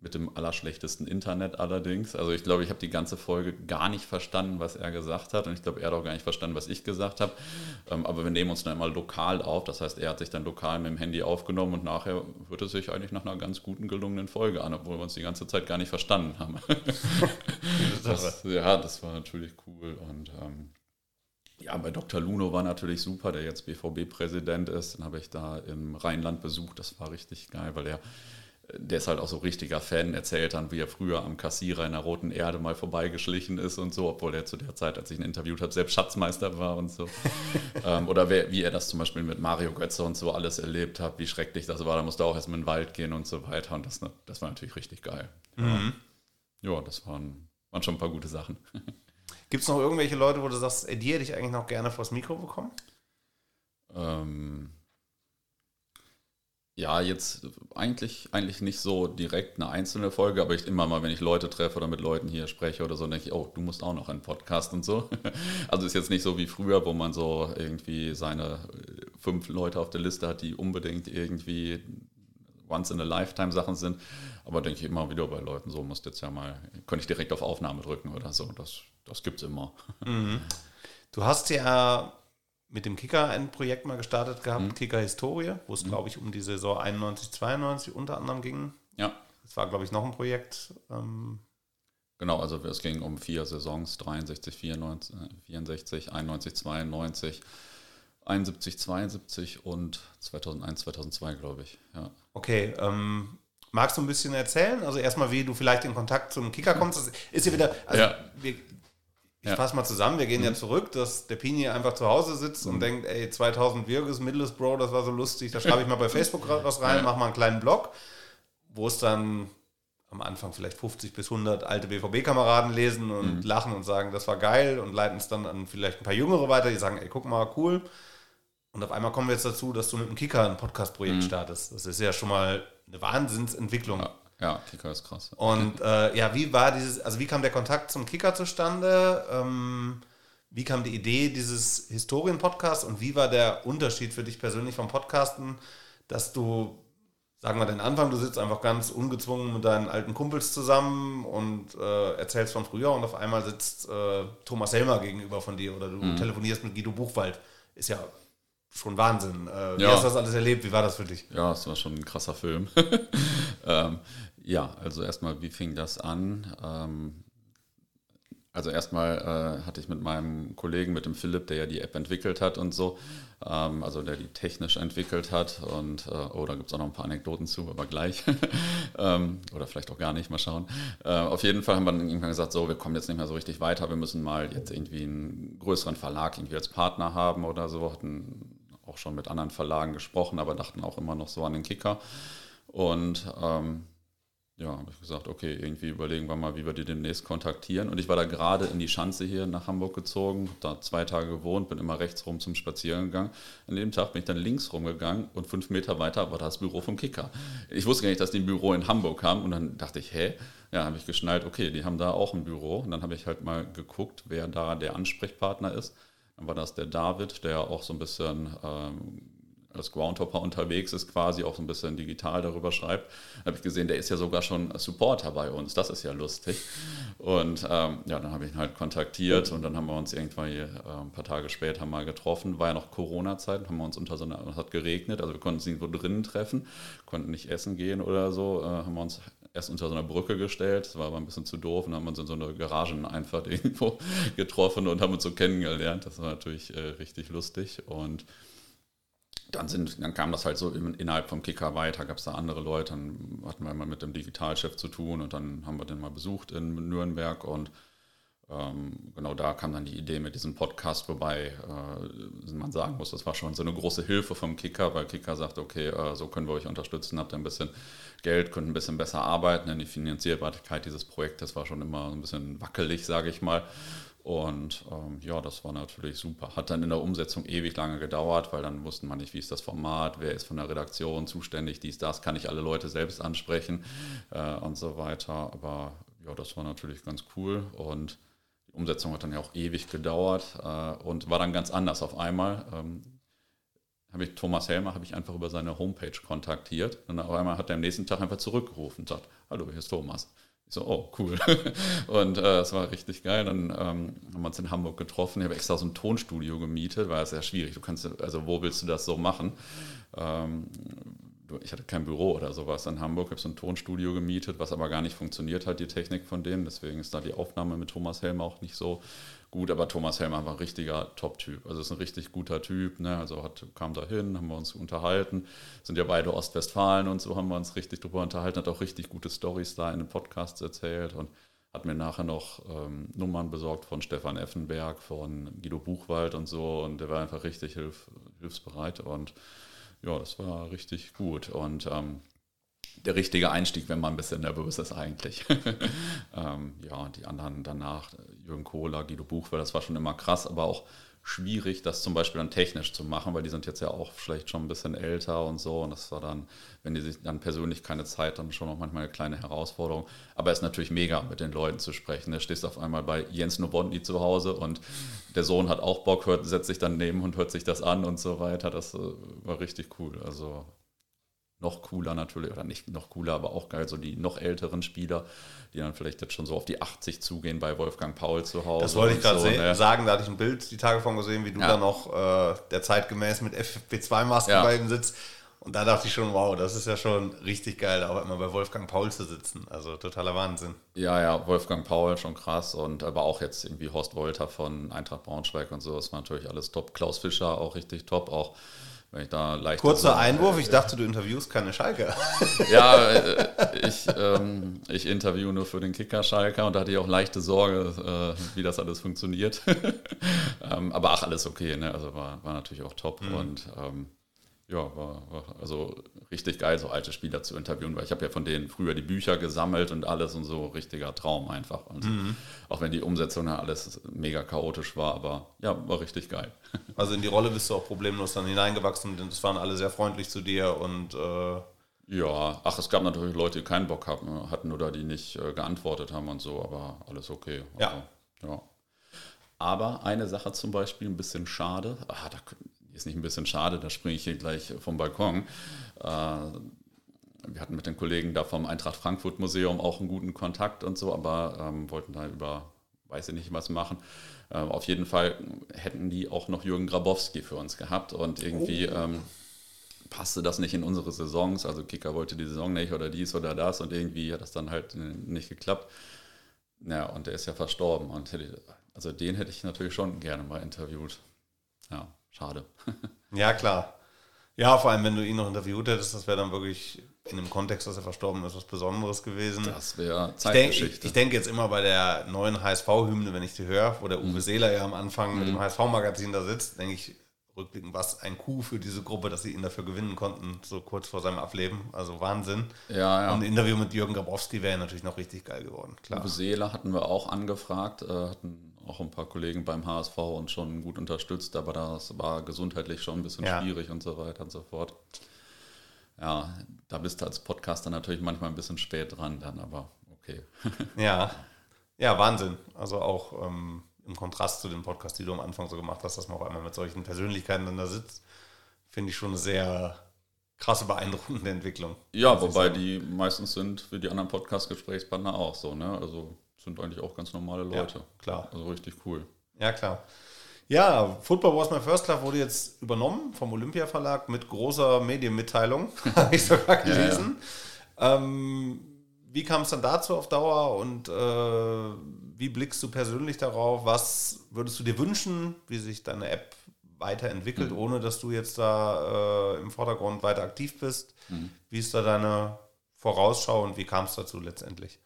mit dem allerschlechtesten Internet allerdings. Also ich glaube, ich habe die ganze Folge gar nicht verstanden, was er gesagt hat. Und ich glaube, er hat auch gar nicht verstanden, was ich gesagt habe. Ähm, aber wir nehmen uns dann immer lokal auf. Das heißt, er hat sich dann lokal mit dem Handy aufgenommen und nachher wird es sich eigentlich nach einer ganz guten, gelungenen Folge an, obwohl wir uns die ganze Zeit gar nicht verstanden haben. [laughs] das, ja, das war natürlich cool. Und ähm, ja, bei Dr. Luno war natürlich super, der jetzt BVB-Präsident ist. Den habe ich da im Rheinland besucht. Das war richtig geil, weil er der ist halt auch so richtiger Fan, erzählt dann, wie er früher am Kassierer in der Roten Erde mal vorbeigeschlichen ist und so, obwohl er zu der Zeit, als ich ihn interviewt habe, selbst Schatzmeister war und so. [laughs] ähm, oder wer, wie er das zum Beispiel mit Mario Götze und so alles erlebt hat, wie schrecklich das war. Da musste er auch erstmal in den Wald gehen und so weiter. Und das, ne, das war natürlich richtig geil. Mhm. Ja, das waren, waren schon ein paar gute Sachen. [laughs] Gibt es noch irgendwelche Leute, wo du sagst, ey, die hätte ich eigentlich noch gerne vors Mikro bekommen? Ähm ja, jetzt eigentlich, eigentlich nicht so direkt eine einzelne Folge, aber ich immer mal, wenn ich Leute treffe oder mit Leuten hier spreche oder so, denke ich, oh, du musst auch noch einen Podcast und so. [laughs] Also ist jetzt nicht so wie früher, wo man so irgendwie seine fünf Leute auf der Liste hat, die unbedingt irgendwie once in a lifetime Sachen sind. Aber denke ich immer wieder bei Leuten, so musst jetzt ja mal, könnte ich direkt auf Aufnahme drücken oder so. Das, das gibt es immer. [laughs] Mhm. Du hast ja mit dem Kicker ein Projekt mal gestartet gehabt, mhm. Kicker Historie, wo es, mhm. glaube ich, um die Saison 91, 92 unter anderem ging. Ja. Es war, glaube ich, noch ein Projekt. Ähm genau, also es ging um vier Saisons, 63, 94, 64, 91, 92, 71, 72 und 2001, 2002, glaube ich. Ja. Okay, ähm, magst du ein bisschen erzählen? Also erstmal, wie du vielleicht in Kontakt zum Kicker kommst. Das ist ja wieder, also ja. wir ich ja. fasse mal zusammen, wir gehen mhm. ja zurück, dass der Pini einfach zu Hause sitzt mhm. und denkt, ey, 2000 Virgus, Middlesbrough, das war so lustig, da schreibe ich mal bei [laughs] Facebook was rein, ja. mach mal einen kleinen Blog. wo es dann am Anfang vielleicht 50 bis 100 alte BVB-Kameraden lesen und mhm. lachen und sagen, das war geil und leiten es dann an vielleicht ein paar Jüngere weiter, die sagen, ey, guck mal, cool. Und auf einmal kommen wir jetzt dazu, dass du mit dem Kicker ein Podcast-Projekt mhm. startest. Das ist ja schon mal eine Wahnsinnsentwicklung. Ja, ja Kicker ist krass. Und äh, ja, wie war dieses, also wie kam der Kontakt zum Kicker zustande? Ähm, wie kam die Idee dieses Historien-Podcasts und wie war der Unterschied für dich persönlich vom Podcasten, dass du sagen wir den Anfang, du sitzt einfach ganz ungezwungen mit deinen alten Kumpels zusammen und äh, erzählst von früher und auf einmal sitzt äh, Thomas Helmer gegenüber von dir oder du mhm. telefonierst mit Guido Buchwald. Ist ja schon Wahnsinn. Äh, wie ja. hast du das alles erlebt? Wie war das für dich? Ja, es war schon ein krasser Film. [laughs] ähm, ja, also erstmal, wie fing das an? Ähm, also erstmal äh, hatte ich mit meinem Kollegen, mit dem Philipp, der ja die App entwickelt hat und so, ähm, also der die technisch entwickelt hat und, äh, oh, da gibt es auch noch ein paar Anekdoten zu, aber gleich. [laughs] ähm, oder vielleicht auch gar nicht, mal schauen. Äh, auf jeden Fall haben wir dann irgendwann gesagt, so, wir kommen jetzt nicht mehr so richtig weiter, wir müssen mal jetzt irgendwie einen größeren Verlag irgendwie als Partner haben oder so, hatten auch schon mit anderen Verlagen gesprochen, aber dachten auch immer noch so an den Kicker. Und ähm, ja, habe ich gesagt, okay, irgendwie überlegen wir mal, wie wir die demnächst kontaktieren. Und ich war da gerade in die Schanze hier nach Hamburg gezogen, da zwei Tage gewohnt, bin immer rechts rum zum Spazieren gegangen. An dem Tag bin ich dann links rumgegangen und fünf Meter weiter war das Büro vom Kicker. Ich wusste gar nicht, dass die ein Büro in Hamburg haben und dann dachte ich, hä? Ja, habe ich geschnallt, okay, die haben da auch ein Büro. Und dann habe ich halt mal geguckt, wer da der Ansprechpartner ist. Dann war das der David, der auch so ein bisschen ähm, als Groundhopper unterwegs ist, quasi auch so ein bisschen digital darüber schreibt, habe ich gesehen, der ist ja sogar schon Supporter bei uns. Das ist ja lustig. Und ähm, ja, dann habe ich ihn halt kontaktiert und dann haben wir uns irgendwann hier, äh, ein paar Tage später mal getroffen. War ja noch Corona-Zeit, haben wir uns unter so einer, es hat geregnet, also wir konnten uns irgendwo drinnen treffen, konnten nicht essen gehen oder so, äh, haben wir uns erst unter so einer Brücke gestellt, das war aber ein bisschen zu doof und haben uns in so einer Garageneinfahrt [laughs] irgendwo getroffen und haben uns so kennengelernt. Das war natürlich äh, richtig lustig und dann, sind, dann kam das halt so innerhalb vom Kicker weiter, gab es da andere Leute, dann hatten wir mal mit dem Digitalchef zu tun und dann haben wir den mal besucht in Nürnberg und ähm, genau da kam dann die Idee mit diesem Podcast, wobei äh, man sagen muss, das war schon so eine große Hilfe vom Kicker, weil Kicker sagt, okay, äh, so können wir euch unterstützen, habt ihr ein bisschen Geld, könnt ein bisschen besser arbeiten, denn die Finanzierbarkeit dieses Projektes war schon immer ein bisschen wackelig, sage ich mal. Und ähm, ja, das war natürlich super. Hat dann in der Umsetzung ewig lange gedauert, weil dann wussten man nicht, wie ist das Format, wer ist von der Redaktion zuständig, dies, das, kann ich alle Leute selbst ansprechen äh, und so weiter. Aber ja, das war natürlich ganz cool und die Umsetzung hat dann ja auch ewig gedauert äh, und war dann ganz anders auf einmal. Ähm, habe ich Thomas Helmer habe ich einfach über seine Homepage kontaktiert und auf einmal hat er am nächsten Tag einfach zurückgerufen und sagt, hallo, hier ist Thomas. So, oh, cool. [laughs] Und äh, es war richtig geil. Dann ähm, haben wir uns in Hamburg getroffen. Ich habe extra so ein Tonstudio gemietet, es sehr schwierig. Du kannst, also wo willst du das so machen? Ähm, ich hatte kein Büro oder sowas in Hamburg, habe so ein Tonstudio gemietet, was aber gar nicht funktioniert hat, die Technik von denen. Deswegen ist da die Aufnahme mit Thomas Helm auch nicht so gut, aber Thomas Helmer war ein richtiger Top-Typ. Also ist ein richtig guter Typ. Ne? Also hat, kam da hin, haben wir uns unterhalten. Sind ja beide Ostwestfalen und so haben wir uns richtig drüber unterhalten. Hat auch richtig gute Stories da in den Podcasts erzählt und hat mir nachher noch ähm, Nummern besorgt von Stefan Effenberg, von Guido Buchwald und so. Und der war einfach richtig hilf, hilfsbereit und ja, das war richtig gut. Und ähm, der richtige Einstieg, wenn man ein bisschen nervös ist eigentlich. [laughs] ähm, ja, die anderen danach, Jürgen Kohler, Guido Buch, weil das war schon immer krass, aber auch schwierig, das zum Beispiel dann technisch zu machen, weil die sind jetzt ja auch vielleicht schon ein bisschen älter und so. Und das war dann, wenn die sich dann persönlich keine Zeit, dann schon auch manchmal eine kleine Herausforderung. Aber es ist natürlich mega, mit den Leuten zu sprechen. Da stehst auf einmal bei Jens Nowotny zu Hause und der Sohn hat auch Bock, hört, setzt sich dann neben und hört sich das an und so weiter. Das äh, war richtig cool. Also noch cooler natürlich, oder nicht noch cooler, aber auch geil, so die noch älteren Spieler, die dann vielleicht jetzt schon so auf die 80 zugehen bei Wolfgang Paul zu Hause. Das wollte ich gerade so, ne? sagen, da hatte ich ein Bild die Tage von gesehen, wie du ja. da noch äh, der zeitgemäß mit FFP2-Masken ja. bei ihm sitzt. Und da dachte ich schon, wow, das ist ja schon richtig geil, auch immer bei Wolfgang Paul zu sitzen. Also totaler Wahnsinn. Ja, ja, Wolfgang Paul schon krass und aber auch jetzt irgendwie Horst Wolter von Eintracht Braunschweig und so, das war natürlich alles top. Klaus Fischer auch richtig top, auch wenn ich da leicht Kurzer Einwurf, ich dachte, du interviewst keine Schalker. Ja, [laughs] äh, ich, ähm, ich interview nur für den Kicker Schalker und da hatte ich auch leichte Sorge, äh, wie das alles funktioniert. [laughs] ähm, aber ach, alles okay, ne? also war, war natürlich auch top mhm. und ähm, ja, war, war, also richtig geil, so alte Spieler zu interviewen, weil ich habe ja von denen früher die Bücher gesammelt und alles und so richtiger Traum einfach. Und mhm. Auch wenn die Umsetzung ja alles mega chaotisch war, aber ja, war richtig geil. [laughs] Also in die Rolle bist du auch problemlos dann hineingewachsen, denn es waren alle sehr freundlich zu dir und äh ja, ach, es gab natürlich Leute, die keinen Bock hatten oder die nicht äh, geantwortet haben und so, aber alles okay. Also, ja. ja. Aber eine Sache zum Beispiel, ein bisschen schade, ah, da ist nicht ein bisschen schade, da springe ich hier gleich vom Balkon. Äh, wir hatten mit den Kollegen da vom Eintracht Frankfurt Museum auch einen guten Kontakt und so, aber ähm, wollten da über, weiß ich nicht, was machen. Äh, auf jeden Fall hätten die auch noch Jürgen Grabowski für uns gehabt und irgendwie oh. ähm, passte das nicht in unsere Saisons. Also Kicker wollte die Saison nicht oder dies oder das und irgendwie hat das dann halt nicht geklappt. Ja, und der ist ja verstorben und hätte, also den hätte ich natürlich schon gerne mal interviewt. Ja. Schade. [laughs] ja, klar. Ja, vor allem, wenn du ihn noch interviewt hättest, das wäre dann wirklich in dem Kontext, dass er verstorben ist, was Besonderes gewesen. Das wäre Zeitgeschichte. Ich denke ich denk jetzt immer bei der neuen HSV-Hymne, wenn ich die höre, wo der Uwe mhm. Seeler ja am Anfang mhm. mit dem HSV-Magazin da sitzt, denke ich, rückblickend, was ein Coup für diese Gruppe, dass sie ihn dafür gewinnen konnten, so kurz vor seinem Ableben. Also Wahnsinn. Ja, ja. Und ein Interview mit Jürgen Grabowski wäre natürlich noch richtig geil geworden. Klar. Uwe Seeler hatten wir auch angefragt, äh, hatten auch ein paar Kollegen beim HSV und schon gut unterstützt, aber das war gesundheitlich schon ein bisschen ja. schwierig und so weiter und so fort. Ja, da bist du als Podcaster natürlich manchmal ein bisschen spät dran dann, aber okay. [laughs] ja, ja, Wahnsinn. Also auch ähm, im Kontrast zu dem Podcast, die du am Anfang so gemacht hast, dass man auf einmal mit solchen Persönlichkeiten dann da sitzt, finde ich schon eine sehr krasse, beeindruckende Entwicklung. Ja, wobei die meistens sind wie die anderen Podcast-Gesprächspartner auch so, ne? Also sind eigentlich auch ganz normale Leute. Ja, klar. Also richtig cool. Ja, klar. Ja, Football Was My First Love wurde jetzt übernommen vom Olympia Verlag mit großer Medienmitteilung, [laughs] habe ich sogar gelesen. Ja, ja. Ähm, wie kam es dann dazu auf Dauer und äh, wie blickst du persönlich darauf? Was würdest du dir wünschen, wie sich deine App weiterentwickelt, mhm. ohne dass du jetzt da äh, im Vordergrund weiter aktiv bist? Mhm. Wie ist da deine Vorausschau und wie kam es dazu letztendlich?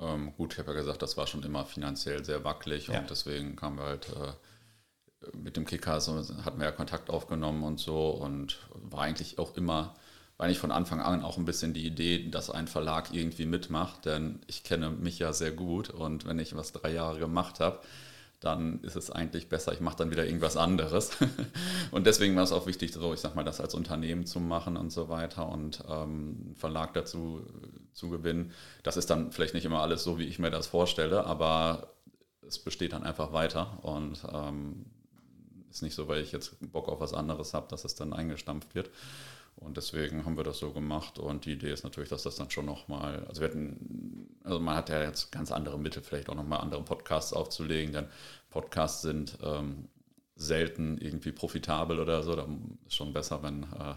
Ähm, gut, ich habe ja gesagt, das war schon immer finanziell sehr wackelig ja. und deswegen kamen wir halt äh, mit dem Kicker, so, hatten wir ja Kontakt aufgenommen und so und war eigentlich auch immer, war eigentlich von Anfang an auch ein bisschen die Idee, dass ein Verlag irgendwie mitmacht, denn ich kenne mich ja sehr gut und wenn ich was drei Jahre gemacht habe, dann ist es eigentlich besser, ich mache dann wieder irgendwas anderes. [laughs] und deswegen war es auch wichtig, so ich sag mal, das als Unternehmen zu machen und so weiter und ähm, einen Verlag dazu zu gewinnen. Das ist dann vielleicht nicht immer alles so, wie ich mir das vorstelle, aber es besteht dann einfach weiter und ähm, ist nicht so, weil ich jetzt Bock auf was anderes habe, dass es dann eingestampft wird. Und deswegen haben wir das so gemacht. Und die Idee ist natürlich, dass das dann schon nochmal, also wir hatten, also man hat ja jetzt ganz andere Mittel, vielleicht auch nochmal andere Podcasts aufzulegen, denn Podcasts sind ähm, selten irgendwie profitabel oder so. Da ist schon besser, wenn äh,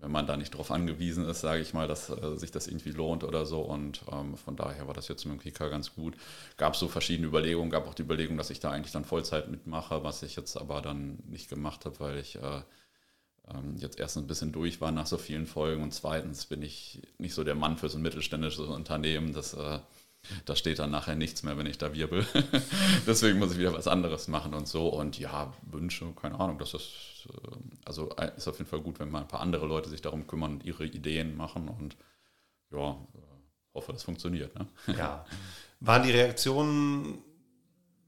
wenn man da nicht darauf angewiesen ist, sage ich mal, dass äh, sich das irgendwie lohnt oder so. Und ähm, von daher war das jetzt mit dem Kika ganz gut. Gab so verschiedene Überlegungen, gab auch die Überlegung, dass ich da eigentlich dann Vollzeit mitmache, was ich jetzt aber dann nicht gemacht habe, weil ich äh, ähm, jetzt erstens ein bisschen durch war nach so vielen Folgen und zweitens bin ich nicht so der Mann für so ein mittelständisches Unternehmen. Das äh, da steht dann nachher nichts mehr, wenn ich da wirbel. [laughs] Deswegen muss ich wieder was anderes machen und so. Und ja, Wünsche, keine Ahnung, das ist, äh, also äh, ist auf jeden Fall gut, wenn mal ein paar andere Leute sich darum kümmern und ihre Ideen machen. Und ja, äh, hoffe, das funktioniert. Ne? [laughs] Ja. Waren die Reaktionen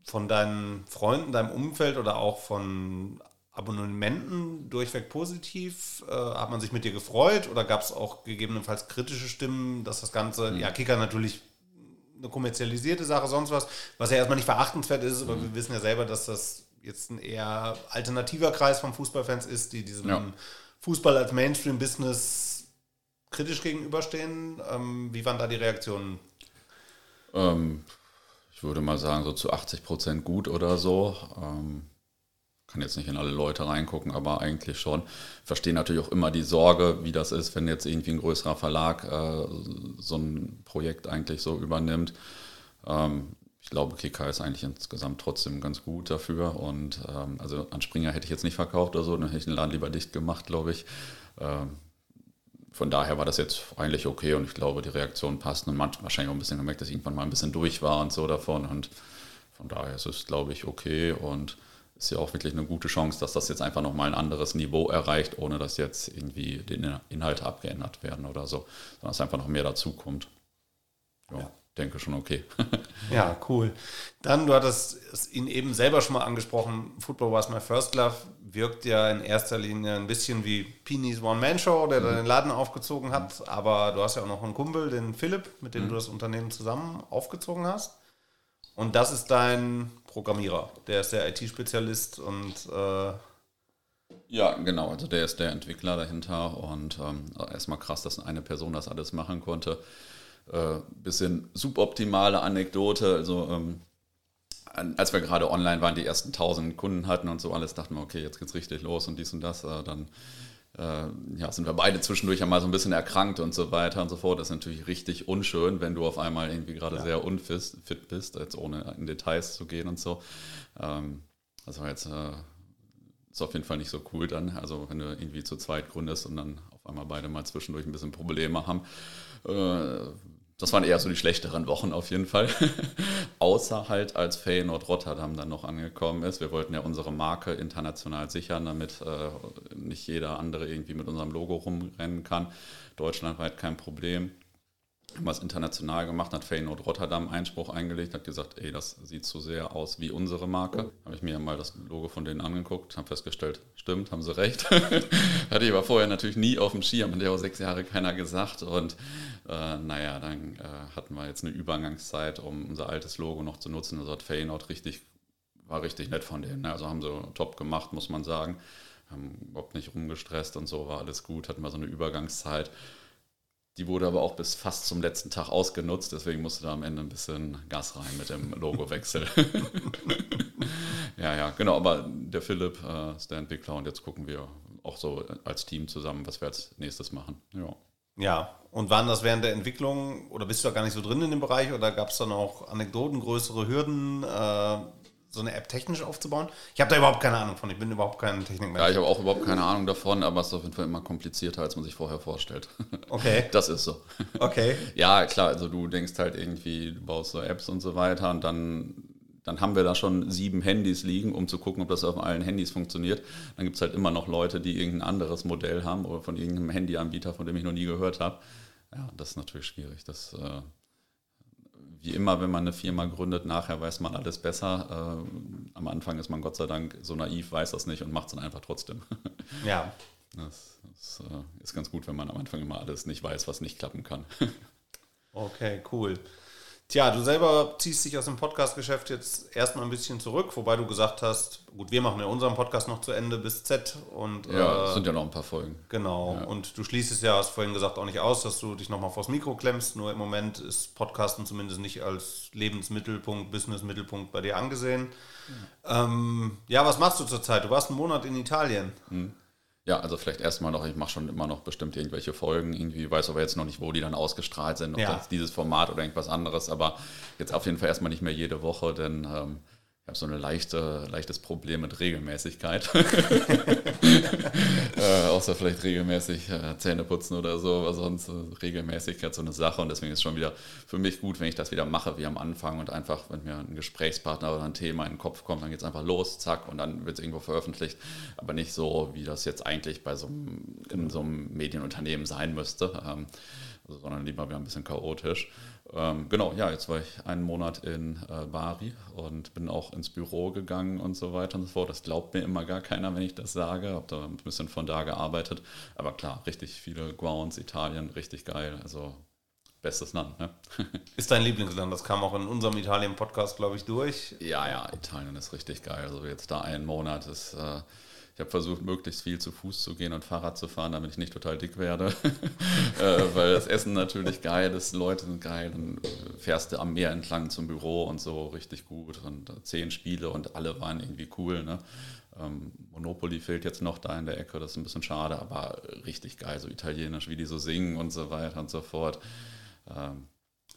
von deinen Freunden, deinem Umfeld oder auch von Abonnementen durchweg positiv? Äh, hat man sich mit dir gefreut oder gab es auch gegebenenfalls kritische Stimmen, dass das Ganze, mhm. ja, Kicker natürlich eine kommerzialisierte Sache, sonst was, was ja erstmal nicht verachtenswert ist, aber mhm. wir wissen ja selber, dass das jetzt ein eher alternativer Kreis von Fußballfans ist, die diesem ja. Fußball als Mainstream-Business kritisch gegenüberstehen. Ähm, wie waren da die Reaktionen? Ähm, ich würde mal sagen, so zu 80 Prozent gut oder so. Ähm, kann jetzt nicht in alle Leute reingucken, aber eigentlich schon. Verstehe natürlich auch immer die Sorge, wie das ist, wenn jetzt irgendwie ein größerer Verlag äh, so ein Projekt eigentlich so übernimmt. Ähm, ich glaube, Kika ist eigentlich insgesamt trotzdem ganz gut dafür. Und ähm, also an Springer hätte ich jetzt nicht verkauft oder so, dann hätte ich den Laden lieber dicht gemacht, glaube ich. Ähm, von daher war das jetzt eigentlich okay und ich glaube, die Reaktion passt. Und man hat wahrscheinlich auch ein bisschen gemerkt, dass ich irgendwann mal ein bisschen durch war und so davon. Und von daher ist es, glaube ich, okay. Und ist ja auch wirklich eine gute Chance, dass das jetzt einfach nochmal ein anderes Niveau erreicht, ohne dass jetzt irgendwie die Inhalte abgeändert werden oder so, sondern dass einfach noch mehr dazukommt. Ja, ja. denke schon okay. [laughs] ja, cool. Dann, du hattest ihn eben selber schon mal angesprochen, Football was my first love wirkt ja in erster Linie ein bisschen wie Pinis One-Man-Show, der mhm. da den Laden aufgezogen hat, aber du hast ja auch noch einen Kumpel, den Philipp, mit dem mhm. du das Unternehmen zusammen aufgezogen hast. Und das ist dein Programmierer. Der ist der IT-Spezialist und äh ja, genau. Also der ist der Entwickler dahinter und ähm, erstmal krass, dass eine Person das alles machen konnte. Äh, bisschen suboptimale Anekdote. Also ähm, als wir gerade online waren, die ersten 1000 Kunden hatten und so alles, dachten wir, okay, jetzt geht's richtig los und dies und das. Äh, dann ja, sind wir beide zwischendurch einmal so ein bisschen erkrankt und so weiter und so fort. Das ist natürlich richtig unschön, wenn du auf einmal irgendwie gerade ja. sehr unfit bist, jetzt ohne in Details zu gehen und so. Ähm, war jetzt äh, ist auf jeden Fall nicht so cool dann. Also wenn du irgendwie zu zweit gründest und dann auf einmal beide mal zwischendurch ein bisschen Probleme haben. Das waren eher so die schlechteren Wochen auf jeden Fall. [laughs] Außer halt, als Feyenoord Rotterdam dann noch angekommen ist. Wir wollten ja unsere Marke international sichern, damit äh, nicht jeder andere irgendwie mit unserem Logo rumrennen kann. Deutschlandweit kein Problem haben wir es international gemacht, hat Feyenoord Rotterdam Einspruch eingelegt, hat gesagt, ey, das sieht zu sehr aus wie unsere Marke. Habe ich mir mal das Logo von denen angeguckt, habe festgestellt, stimmt, haben sie recht. [laughs] Hatte ich aber vorher natürlich nie auf dem Schirm, hat ja auch sechs Jahre keiner gesagt. Und äh, naja, dann äh, hatten wir jetzt eine Übergangszeit, um unser altes Logo noch zu nutzen. Also hat Feyenoord richtig, war richtig nett von denen. Ne? Also haben sie top gemacht, muss man sagen. Haben überhaupt nicht rumgestresst und so, war alles gut, hatten wir so eine Übergangszeit. Die wurde aber auch bis fast zum letzten Tag ausgenutzt, deswegen musste da am Ende ein bisschen Gas rein mit dem Logowechsel. [laughs] ja, ja, genau, aber der Philipp äh, ist der Entwickler und jetzt gucken wir auch so als Team zusammen, was wir als nächstes machen. Ja. Ja, und waren das während der Entwicklung oder bist du da gar nicht so drin in dem Bereich oder gab es dann auch Anekdoten, größere Hürden? Äh, so eine App technisch aufzubauen? Ich habe da überhaupt keine Ahnung von. Ich bin überhaupt kein Technikmensch. Ja, ich habe auch überhaupt keine Ahnung davon, aber es ist auf jeden Fall immer komplizierter, als man sich vorher vorstellt. [laughs] Okay. Das ist so. Okay. [laughs] Ja, klar, also du denkst halt irgendwie, du baust so Apps und so weiter und dann, dann haben wir da schon sieben Handys liegen, um zu gucken, ob das auf allen Handys funktioniert. Dann gibt es halt immer noch Leute, die irgendein anderes Modell haben oder von irgendeinem Handyanbieter, von dem ich noch nie gehört habe. Ja, das ist natürlich schwierig. Das äh, wie immer, wenn man eine Firma gründet, nachher weiß man alles besser. Äh, am Anfang ist man Gott sei Dank so naiv, weiß das nicht und macht es dann einfach trotzdem. [laughs] Ja. Das, das äh, ist ganz gut, wenn man am Anfang immer alles nicht weiß, was nicht klappen kann. [laughs] Okay, cool. Tja, du selber ziehst dich aus dem Podcast-Geschäft jetzt erstmal ein bisschen zurück, wobei du gesagt hast, gut, wir machen ja unseren Podcast noch zu Ende bis Z und ja, äh, sind ja noch ein paar Folgen. Genau. Ja. Und du schließt es ja, hast vorhin gesagt, auch nicht aus, dass du dich nochmal vors Mikro klemmst. Nur im Moment ist Podcasten zumindest nicht als Lebensmittelpunkt, Businessmittelpunkt bei dir angesehen. Ja, ähm, ja was machst du zurzeit? Du warst einen Monat in Italien. Mhm. Ja, also vielleicht erstmal noch, ich mache schon immer noch bestimmt irgendwelche Folgen, irgendwie weiß aber jetzt noch nicht, wo die dann ausgestrahlt sind, ob ja. das dieses Format oder irgendwas anderes, aber jetzt auf jeden Fall erstmal nicht mehr jede Woche, denn ähm, ich habe so ein leichte, leichtes Problem mit Regelmäßigkeit. [laughs] [laughs] äh, außer vielleicht regelmäßig äh, Zähne putzen oder so, aber sonst äh, Regelmäßigkeit so eine Sache. Und deswegen ist es schon wieder für mich gut, wenn ich das wieder mache wie am Anfang und einfach, wenn mir ein Gesprächspartner oder ein Thema in den Kopf kommt, dann geht es einfach los, zack, und dann wird es irgendwo veröffentlicht. Aber nicht so, wie das jetzt eigentlich bei so einem, in so einem Medienunternehmen sein müsste, ähm, sondern lieber wieder ein bisschen chaotisch. Ähm, genau, ja, jetzt war ich einen Monat in äh, Bari und bin auch ins Büro gegangen und so weiter und so fort. Das glaubt mir immer gar keiner, wenn ich das sage. Habe da ein bisschen von da gearbeitet. Aber klar, richtig viele Grounds, Italien, richtig geil. Also bestes Land. Ne? [laughs] ist dein Lieblingsland? Das kam auch in unserem Italien-Podcast, glaube ich, durch. Ja, ja, Italien ist richtig geil. Also jetzt da einen Monat ist... Äh, ich habe versucht, möglichst viel zu Fuß zu gehen und Fahrrad zu fahren, damit ich nicht total dick werde. [laughs] äh, weil das Essen natürlich geil ist, Leute sind geil. Dann fährst du am Meer entlang zum Büro und so richtig gut. Und zehn Spiele und alle waren irgendwie cool. Ne? Ähm, Monopoly fehlt jetzt noch da in der Ecke, das ist ein bisschen schade, aber richtig geil, so italienisch, wie die so singen und so weiter und so fort. Ähm,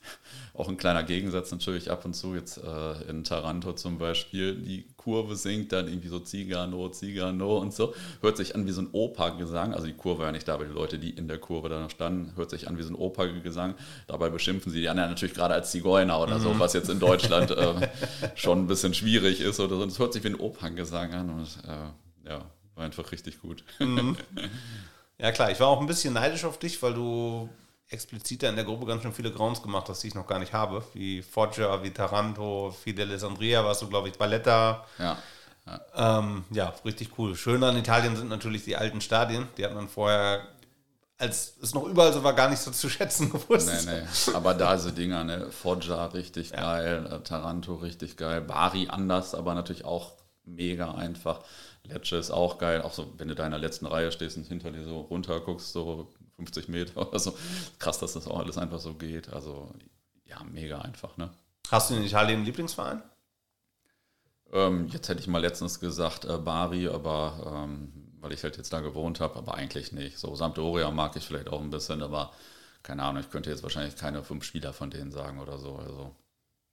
[laughs] auch ein kleiner Gegensatz natürlich ab und zu jetzt äh, in Taranto zum Beispiel. Die Kurve singt dann irgendwie so Zigano, Zigano und so. Hört sich an wie so ein Opergesang. Also die Kurve war ja nicht da, aber die Leute, die in der Kurve da noch standen, hört sich an wie so ein Opergesang. Dabei beschimpfen sie die anderen natürlich gerade als Zigeuner oder so, mhm. was jetzt in Deutschland [laughs] äh, schon ein bisschen schwierig ist oder so. Es hört sich wie ein Operngesang an und äh, ja, war einfach richtig gut. Mhm. Ja klar, ich war auch ein bisschen neidisch auf dich, weil du explizit in der Gruppe ganz schön viele Grounds gemacht hast, die ich noch gar nicht habe. Wie Foggia, wie Taranto, Fidelis Andrea warst du, glaube ich, Balletta. Ja. Ja. Ähm, ja, richtig cool. Schön an Italien sind natürlich die alten Stadien. Die hat man vorher, als es noch überall so war, gar nicht so zu schätzen [laughs] gewusst. Nee, nee. Aber da so Dinger, ne? Foggia richtig ja. geil, äh, Taranto richtig geil, Bari anders, aber natürlich auch mega einfach. Lecce ist auch geil, auch so, wenn du da in der letzten Reihe stehst und hinter dir so runter guckst, so 50 Meter oder so. Krass, dass das auch alles einfach so geht. Also, ja, mega einfach, ne? Hast du in Italien einen Lieblingsverein? Ähm, jetzt hätte ich mal letztens gesagt äh, Bari, aber ähm, weil ich halt jetzt da gewohnt habe, aber eigentlich nicht. So Sampdoria mag ich vielleicht auch ein bisschen, aber keine Ahnung, ich könnte jetzt wahrscheinlich keine fünf Spieler von denen sagen oder so. Also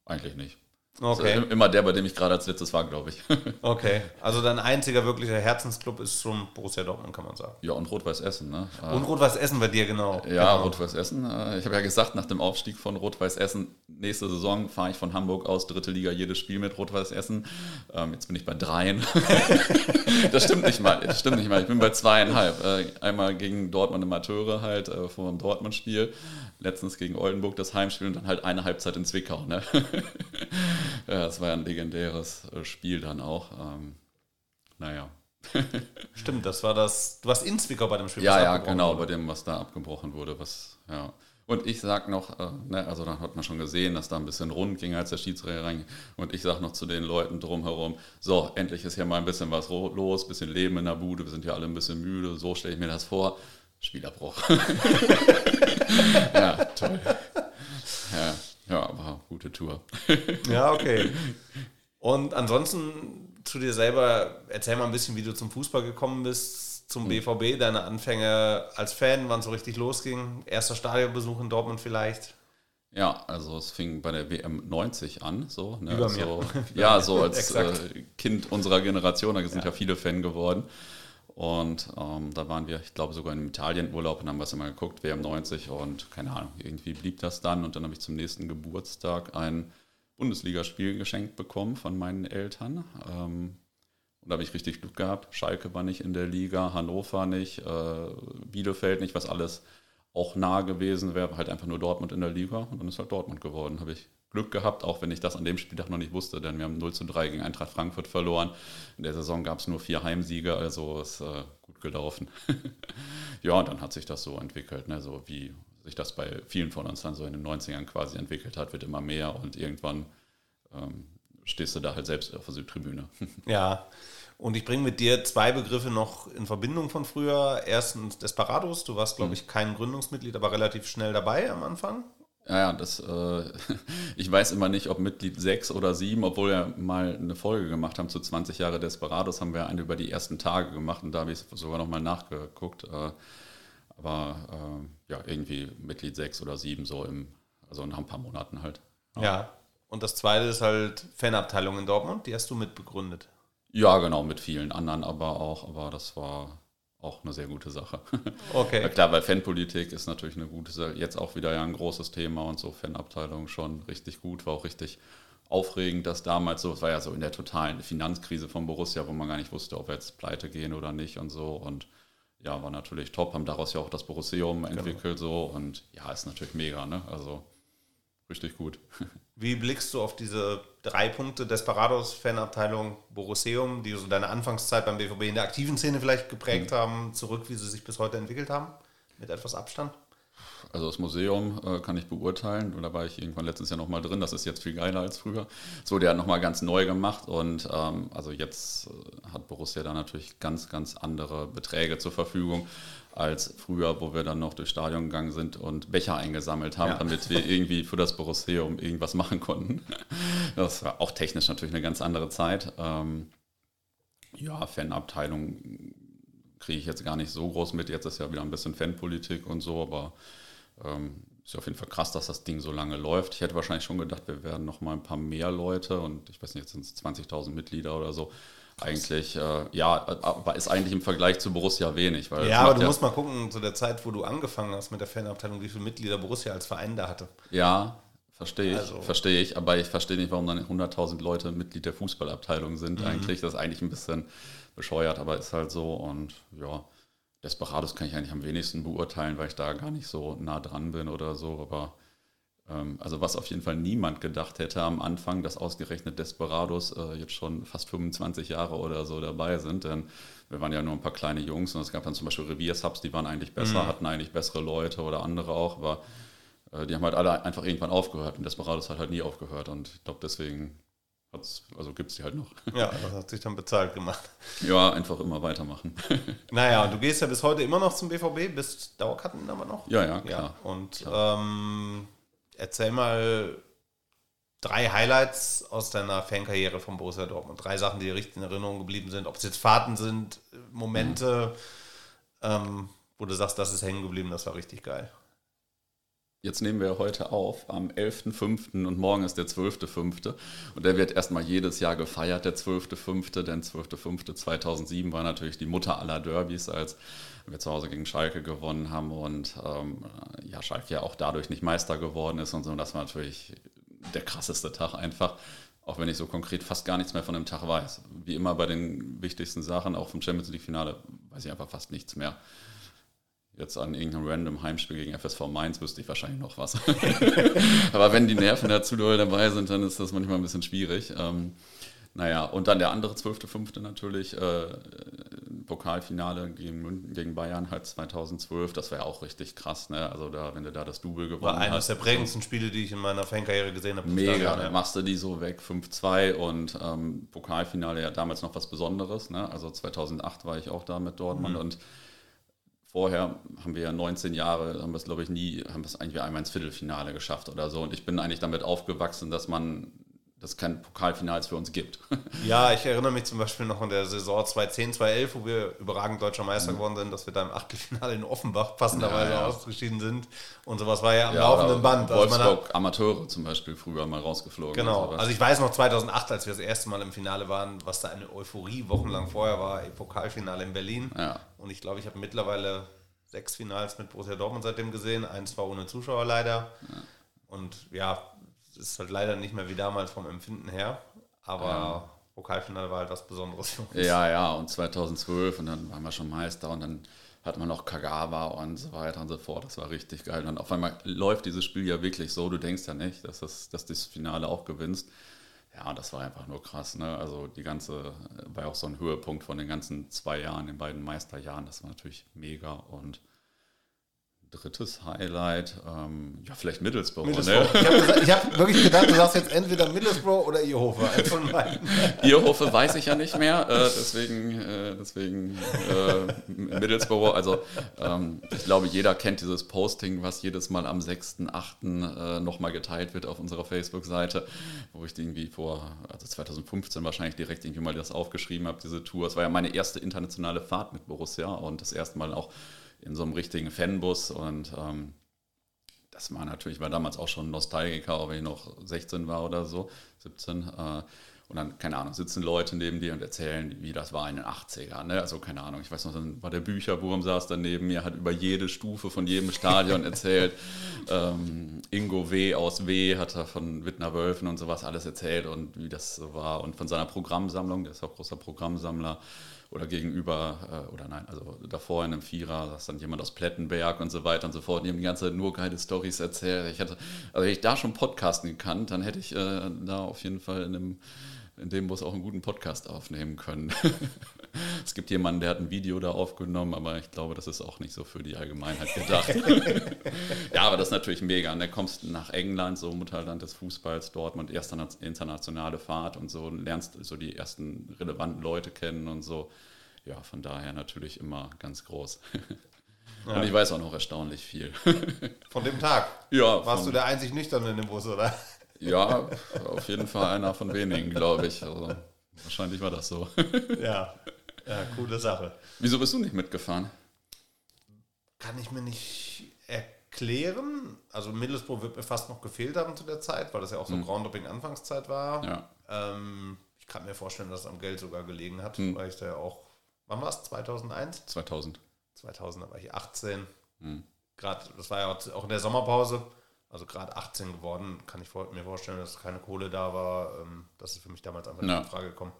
eigentlich nicht. Okay. Also immer der, bei dem ich gerade als letztes war, glaube ich. [laughs] okay, also dein einziger wirklicher Herzensclub ist schon Borussia Dortmund, kann man sagen. Ja, und Rot-Weiß Essen, ne? Und Rot-Weiß Essen bei dir, genau. Ja, genau. Rot-Weiß Essen. Äh, ich habe ja gesagt, nach dem Aufstieg von Rot-Weiß Essen, nächste Saison fahre ich von Hamburg aus, dritte Liga, jedes Spiel mit Rot-Weiß Essen. Ähm, jetzt bin ich bei dreien. [laughs] das stimmt nicht mal, das stimmt nicht mal. Ich bin bei zweieinhalb. Äh, einmal gegen Dortmund Amateure halt äh, vor dem Dortmund-Spiel letztens gegen Oldenburg das Heimspiel und dann halt eine Halbzeit in Zwickau. Ne? [laughs] ja, das war ja ein legendäres äh, Spiel dann auch. Ähm, naja. [laughs] Stimmt, das war das. Du warst in Zwickau bei dem Spiel. Ja, ja, genau, wurde. bei dem, was da abgebrochen wurde. Was, ja. Und ich sag noch, äh, ne, also dann hat man schon gesehen, dass da ein bisschen rund ging, als der Schiedsrichter reinging. Und ich sag noch zu den Leuten drumherum, so, endlich ist hier mal ein bisschen was los, ein bisschen Leben in der Bude, wir sind ja alle ein bisschen müde, so stelle ich mir das vor. Spielerbruch. [laughs] ja, toll. Ja, ja, aber gute Tour. [laughs] ja, okay. Und ansonsten zu dir selber, erzähl mal ein bisschen, wie du zum Fußball gekommen bist, zum BVB, hm. deine Anfänge als Fan, wann es so richtig losging. Erster Stadionbesuch in Dortmund vielleicht. Ja, also es fing bei der WM 90 an, so. Ne? Über mir. So, [laughs] ja, so als äh, Kind unserer Generation, da sind ja, ja viele Fan geworden. Und ähm, da waren wir, ich glaube, sogar in Italienurlaub und haben was immer geguckt, WM90 und keine Ahnung, irgendwie blieb das dann. Und dann habe ich zum nächsten Geburtstag ein Bundesligaspiel geschenkt bekommen von meinen Eltern. Ähm, und da habe ich richtig Glück gehabt. Schalke war nicht in der Liga, Hannover nicht, äh, Bielefeld nicht, was alles auch nah gewesen wäre, halt einfach nur Dortmund in der Liga. Und dann ist halt Dortmund geworden. Habe ich Glück gehabt, auch wenn ich das an dem Spieltag noch nicht wusste, denn wir haben 0 zu 3 gegen Eintracht Frankfurt verloren. In der Saison gab es nur vier Heimsiege, also ist äh, gut gelaufen. [laughs] ja, und dann hat sich das so entwickelt, ne? so wie sich das bei vielen von uns dann so in den 90ern quasi entwickelt hat, wird immer mehr und irgendwann ähm, stehst du da halt selbst auf der Südtribüne. [laughs] ja, und ich bringe mit dir zwei Begriffe noch in Verbindung von früher. Erstens Desperados, du warst, glaube mhm. ich, kein Gründungsmitglied, aber relativ schnell dabei am Anfang. Ja, ja, das, äh, [laughs] ich weiß immer nicht, ob Mitglied 6 oder 7, obwohl wir mal eine Folge gemacht haben zu 20 Jahre Desperados, haben wir eine über die ersten Tage gemacht und da habe ich sogar nochmal nachgeguckt. Äh, aber äh, ja, irgendwie Mitglied 6 oder 7, so im, also nach ein paar Monaten halt. Ja. ja. Und das zweite ist halt Fanabteilung in Dortmund, die hast du mitbegründet. Ja, genau, mit vielen anderen aber auch, aber das war auch eine sehr gute Sache. [laughs] Okay. ja, klar, weil Fanpolitik ist natürlich eine gute Sache. Jetzt auch wieder ja ein großes Thema und so Fanabteilung schon richtig gut, war auch richtig aufregend, dass damals so, es war ja so in der totalen Finanzkrise von Borussia, wo man gar nicht wusste, ob wir jetzt pleite gehen oder nicht und so und ja, war natürlich top, haben daraus ja auch das Borussium genau. entwickelt genau. so und ja, ist natürlich mega, ne? Also richtig gut. [laughs] Wie blickst du auf diese drei Punkte Desperados, Fanabteilung, Borusseum, die so deine Anfangszeit beim BVB in der aktiven Szene vielleicht geprägt mhm. haben, zurück, wie sie sich bis heute entwickelt haben? Mit etwas Abstand? Also das Museum äh, kann ich beurteilen. Da war ich irgendwann letztes Jahr nochmal drin. Das ist jetzt viel geiler als früher. So, der hat nochmal ganz neu gemacht. Und ähm, also jetzt äh, hat Borussia da natürlich ganz, ganz andere Beträge zur Verfügung als früher, wo wir dann noch durchs Stadion gegangen sind und Becher eingesammelt haben, ja. damit wir [laughs] irgendwie für das Borusseum irgendwas machen konnten. Das war auch technisch natürlich eine ganz andere Zeit. Ähm, ja, Fanabteilung kriege ich jetzt gar nicht so groß mit. Jetzt ist ja wieder ein bisschen Fanpolitik und so, aber ähm, ist auf jeden Fall krass, dass das Ding so lange läuft. Ich hätte wahrscheinlich schon gedacht, wir werden noch mal ein paar mehr Leute und ich weiß nicht, jetzt sind es 20.000 Mitglieder oder so. Eigentlich, äh, ja, aber ist eigentlich im Vergleich zu Borussia wenig. Weil ja, aber du ja musst mal gucken, zu der Zeit, wo du angefangen hast mit der Fanabteilung, wie viele Mitglieder Borussia als Verein da hatte. Ja, verstehe ich, also. verstehe ich, aber ich verstehe nicht, warum dann 100.000 Leute Mitglied der Fußballabteilung sind. Mhm. Eigentlich, das ist eigentlich ein bisschen bescheuert, aber ist halt so und ja. Desperados kann ich eigentlich am wenigsten beurteilen, weil ich da gar nicht so nah dran bin oder so. Aber also was auf jeden Fall niemand gedacht hätte am Anfang, dass ausgerechnet Desperados äh, jetzt schon fast 25 Jahre oder so dabei sind. Denn wir waren ja nur ein paar kleine Jungs und es gab dann zum Beispiel Reviersubs, die waren eigentlich besser, mhm. hatten eigentlich bessere Leute oder andere auch, aber äh, die haben halt alle einfach irgendwann aufgehört und Desperados hat halt nie aufgehört und ich glaube deswegen also gibt es die halt noch. Ja, das hat sich dann bezahlt gemacht. Ja, einfach immer weitermachen. [laughs] Naja, und du gehst ja bis heute immer noch zum BVB, bist Dauerkarten aber noch? Ja, ja, klar. Ja, und klar. Ähm, erzähl mal drei Highlights aus deiner Fankarriere von Borussia Dortmund. Drei Sachen, die dir richtig in Erinnerung geblieben sind. Ob es jetzt Fahrten sind, Momente, mhm. ähm, wo du sagst, das ist hängen geblieben, das war richtig geil. Jetzt nehmen wir heute auf am 11.05. und morgen ist der 12.05. Und der wird erstmal jedes Jahr gefeiert, der 12.05., denn 12.05.2007 war natürlich die Mutter aller Derbys, als wir zu Hause gegen Schalke gewonnen haben und ähm, ja, Schalke ja auch dadurch nicht Meister geworden ist und so. Das war natürlich der krasseste Tag einfach, auch wenn ich so konkret fast gar nichts mehr von dem Tag weiß. Wie immer bei den wichtigsten Sachen, auch vom Champions League-Finale, weiß ich einfach fast nichts mehr. Jetzt an irgendeinem random Heimspiel gegen FSV Mainz wüsste ich wahrscheinlich noch was. [laughs] Aber wenn die Nerven dazu dabei sind, dann ist das manchmal ein bisschen schwierig. Ähm, naja, und dann der andere 12.5. natürlich, äh, Pokalfinale gegen, gegen Bayern halt 2012, das wäre auch richtig krass, ne? Also da, wenn du da das Double gewonnen hast. War eines der prägendsten Spiele, die ich in meiner Fankarriere gesehen habe. Mega, dann machst du die so weg, 5-2 und ähm, Pokalfinale ja damals noch was Besonderes, ne? Also 2008 war ich auch da mit Dortmund mhm. und vorher haben wir ja 19 Jahre, haben wir es glaube ich nie, haben wir es eigentlich einmal ins Viertelfinale geschafft oder so. Und ich bin eigentlich damit aufgewachsen, dass man dass es kein Pokalfinals für uns gibt. [laughs] Ja, ich erinnere mich zum Beispiel noch an der Saison 2010, 2011, wo wir überragend deutscher Meister mhm. geworden sind, dass wir da im Achtelfinale in Offenbach passenderweise ja, ja. ausgeschieden sind. Und sowas war ja am ja, laufenden Band. Also Wolfsburg Amateure zum Beispiel früher mal rausgeflogen. Genau. Also ich weiß noch 2008, als wir das erste Mal im Finale waren, was da eine Euphorie wochenlang vorher war, Pokalfinale in Berlin. Und ich glaube, ich habe mittlerweile sechs Finals mit Borussia Dortmund seitdem gesehen. Eins war ohne Zuschauer leider. Und ja, ist halt leider nicht mehr wie damals vom Empfinden her. Aber ja. Pokalfinale war halt was Besonderes für uns. Ja, ja, und 2012 und dann waren wir schon Meister und dann hat man noch Kagawa und so weiter und so fort. Das war richtig geil. Und auf einmal läuft dieses Spiel ja wirklich so, du denkst ja nicht, dass, das, dass das Finale auch gewinnst. Ja, das war einfach nur krass. Ne? Also die ganze, war auch so ein Höhepunkt von den ganzen zwei Jahren, den beiden Meisterjahren. Das war natürlich mega und Drittes Highlight, ähm, ja, vielleicht Middlesbrough. Middlesbrough. Ne? Ich habe hab wirklich gedacht, du sagst jetzt entweder Middlesbrough oder Ierhofe. Ierhofe weiß ich ja nicht mehr, äh, deswegen, äh, deswegen äh, Middlesbrough. Also, ähm, ich glaube, jeder kennt dieses Posting, was jedes Mal am 6.8. Äh, nochmal geteilt wird auf unserer Facebook-Seite, wo ich irgendwie vor, also 2015 wahrscheinlich direkt irgendwie mal das aufgeschrieben habe, diese Tour. Es war ja meine erste internationale Fahrt mit Borussia und das erste Mal auch in so einem richtigen Fanbus und ähm, das war natürlich, war damals auch schon Nostalgiker, auch wenn ich noch 16 war oder so, 17. Äh, und dann, keine Ahnung, sitzen Leute neben dir und erzählen, wie das war in den 80ern. Ne? Also, keine Ahnung, ich weiß noch, dann war der Bücherwurm, saß dann neben mir, hat über jede Stufe von jedem Stadion [laughs] erzählt. ähm, Ingo W. aus W. hat er von Wittner Wölfen und sowas alles erzählt und wie das so war. Und von seiner Programmsammlung, der ist auch großer Programmsammler oder gegenüber, äh, oder nein, also davor in einem Vierer, saß dann jemand aus Plettenberg und so weiter und so fort. Die haben die ganze Zeit nur geile Stories erzählt. Ich hätte, also hätte ich da schon Podcasten gekannt, dann hätte ich äh, da auf jeden Fall in einem in dem Bus auch einen guten Podcast aufnehmen können. [laughs] es gibt jemanden, der hat ein Video da aufgenommen, aber ich glaube, das ist auch nicht so für die Allgemeinheit gedacht. [laughs] ja, aber das ist natürlich mega. Und dann kommst nach England, so Mutterland des Fußballs, Dortmund, erste internationale Fahrt und so, und lernst so die ersten relevanten Leute kennen und so. Ja, von daher natürlich immer ganz groß. Ja. Und ich weiß auch noch erstaunlich viel. [laughs] Von dem Tag? Ja. Warst du der einzig Nüchterne in dem Bus, oder? Ja, [laughs] auf jeden Fall einer von wenigen, glaube ich. Also, wahrscheinlich war das so. Ja. Ja, coole Sache. Wieso bist du nicht mitgefahren? Kann ich mir nicht erklären. Also Middlesbrough wird mir fast noch gefehlt haben zu der Zeit, weil das ja auch so mhm. Groundhopping-Anfangszeit war. Ja. Ähm, ich kann mir vorstellen, dass es am Geld sogar gelegen hat, mhm. weil ich da ja auch, wann war es? 2001? 2000. 2000, da war ich 18. Mhm. Gerade, das war ja auch in der Sommerpause, also gerade 18 geworden, kann ich mir vorstellen, dass keine Kohle da war. Ähm, das ist für mich damals einfach ja. nicht in Frage gekommen.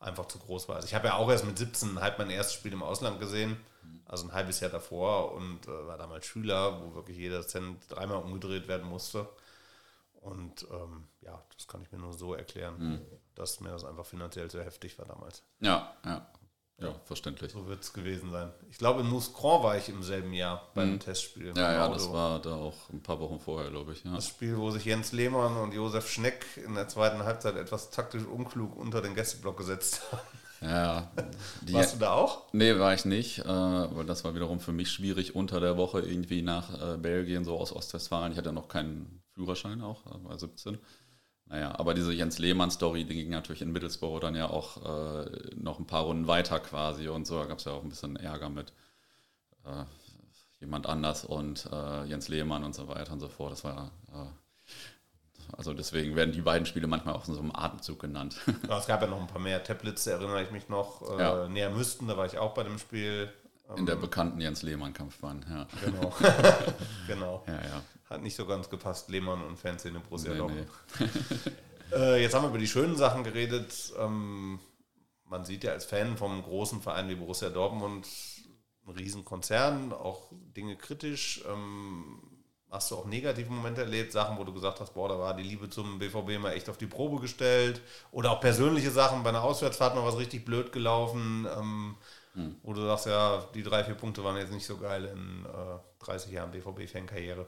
Einfach zu groß war. Also ich habe ja auch erst mit 17 halb mein erstes Spiel im Ausland gesehen, also ein halbes Jahr davor und äh, war damals Schüler, wo wirklich jeder Cent dreimal umgedreht werden musste. Und ähm, ja, das kann ich mir nur so erklären, mhm. dass mir das einfach finanziell zu heftig war damals. Ja, ja. Ja, verständlich. So wird es gewesen sein. Ich glaube, in Mouscron war ich im selben Jahr beim mhm. Testspiel. Ja, ja, das war da auch ein paar Wochen vorher, glaube ich. Ja. Das Spiel, wo sich Jens Lehmann und Josef Schneck in der zweiten Halbzeit etwas taktisch unklug unter den Gästeblock gesetzt haben. Ja. Die, Warst du da auch? Nee, war ich nicht, äh, weil das war wiederum für mich schwierig, unter der Woche irgendwie nach äh, Belgien, so aus Ostwestfalen. Ich hatte noch keinen Führerschein auch, äh, war 17. Naja, aber diese Jens Lehmann-Story, die ging natürlich in Middlesbrough dann ja auch äh, noch ein paar Runden weiter quasi und so. Da gab es ja auch ein bisschen Ärger mit äh, jemand anders und äh, Jens Lehmann und so weiter und so fort. Das war äh, also deswegen werden die beiden Spiele manchmal auch in so einem Atemzug genannt. Es gab ja noch ein paar mehr Tablets, da erinnere ich mich noch. Äh, ja. Näher müssten, da war ich auch bei dem Spiel. In der bekannten Jens Lehmann-Kampfbahn, ja. Genau. [laughs] genau. Ja, ja. Hat nicht so ganz gepasst, Lehmann und Fanszene Borussia nee. Nee. [laughs] äh, jetzt haben wir über die schönen Sachen geredet. Ähm, man sieht ja als Fan vom großen Verein wie Borussia Dortmund einen Riesenkonzern, auch Dinge kritisch. Ähm, hast du auch negative Momente erlebt, Sachen, wo du gesagt hast, boah, da war die Liebe zum BVB mal echt auf die Probe gestellt? Oder auch persönliche Sachen, bei einer Auswärtsfahrt mal was richtig blöd gelaufen, ähm, hm. wo du sagst, ja, die drei, vier Punkte waren jetzt nicht so geil in äh, 30 Jahren BVB-Fankarriere.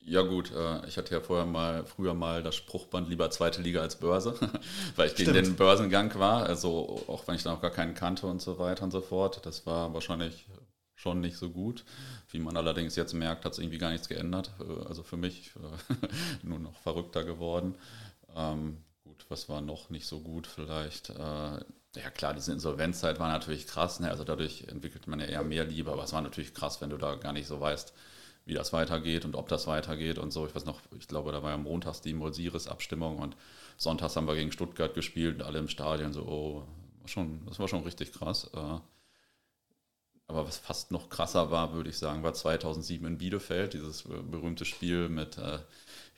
Ja gut, äh, ich hatte ja vorher mal, früher mal das Spruchband lieber zweite Liga als Börse, [laughs] weil ich gegen Stimmt. den Börsengang war, also auch wenn ich da noch gar keinen kannte und so weiter und so fort. Das war wahrscheinlich schon nicht so gut. Wie man allerdings jetzt merkt, hat es irgendwie gar nichts geändert. Äh, also für mich äh, [laughs] nur noch verrückter geworden. Ähm, gut, was war noch nicht so gut vielleicht? Ja klar, diese Insolvenzzeit war natürlich krass. Ne? Also dadurch entwickelt man ja eher mehr Liebe, aber es war natürlich krass, wenn du da gar nicht so weißt, wie das weitergeht und ob das weitergeht und so. Ich weiß noch, ich glaube, da war ja montags die Molsiris-Abstimmung und sonntags haben wir gegen Stuttgart gespielt, alle im Stadion so, oh, schon, das war schon richtig krass. Äh. Aber was fast noch krasser war, würde ich sagen, war 2007 in Bielefeld, dieses berühmte Spiel mit, äh,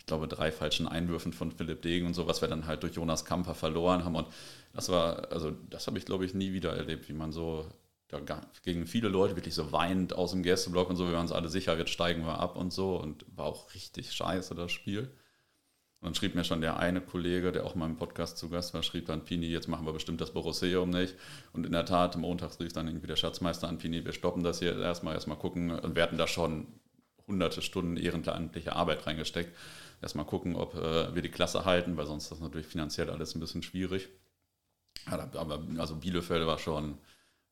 glaube, drei falschen Einwürfen von Philipp Degen und so, was wir dann halt durch Jonas Kamper verloren haben. Und das war, also das habe ich, glaube ich, nie wieder erlebt, wie man so da gingen viele Leute wirklich so weinend aus dem Gästeblock und so, wir waren uns alle sicher, jetzt steigen wir ab und so und war auch richtig scheiße das Spiel. Und dann schrieb mir schon der eine Kollege, der auch mal im Podcast zu Gast war, schrieb dann, Pini, jetzt machen wir bestimmt das Borosseum nicht. Und in der Tat, montags rief dann irgendwie der Schatzmeister an, Pini, wir stoppen das hier erstmal, erstmal gucken. Und wir hatten da schon hunderte Stunden ehrenamtliche Arbeit reingesteckt. Erstmal gucken, ob äh, wir die Klasse halten, weil sonst ist das natürlich finanziell alles ein bisschen schwierig. Ja, aber also Bielefeld war schon,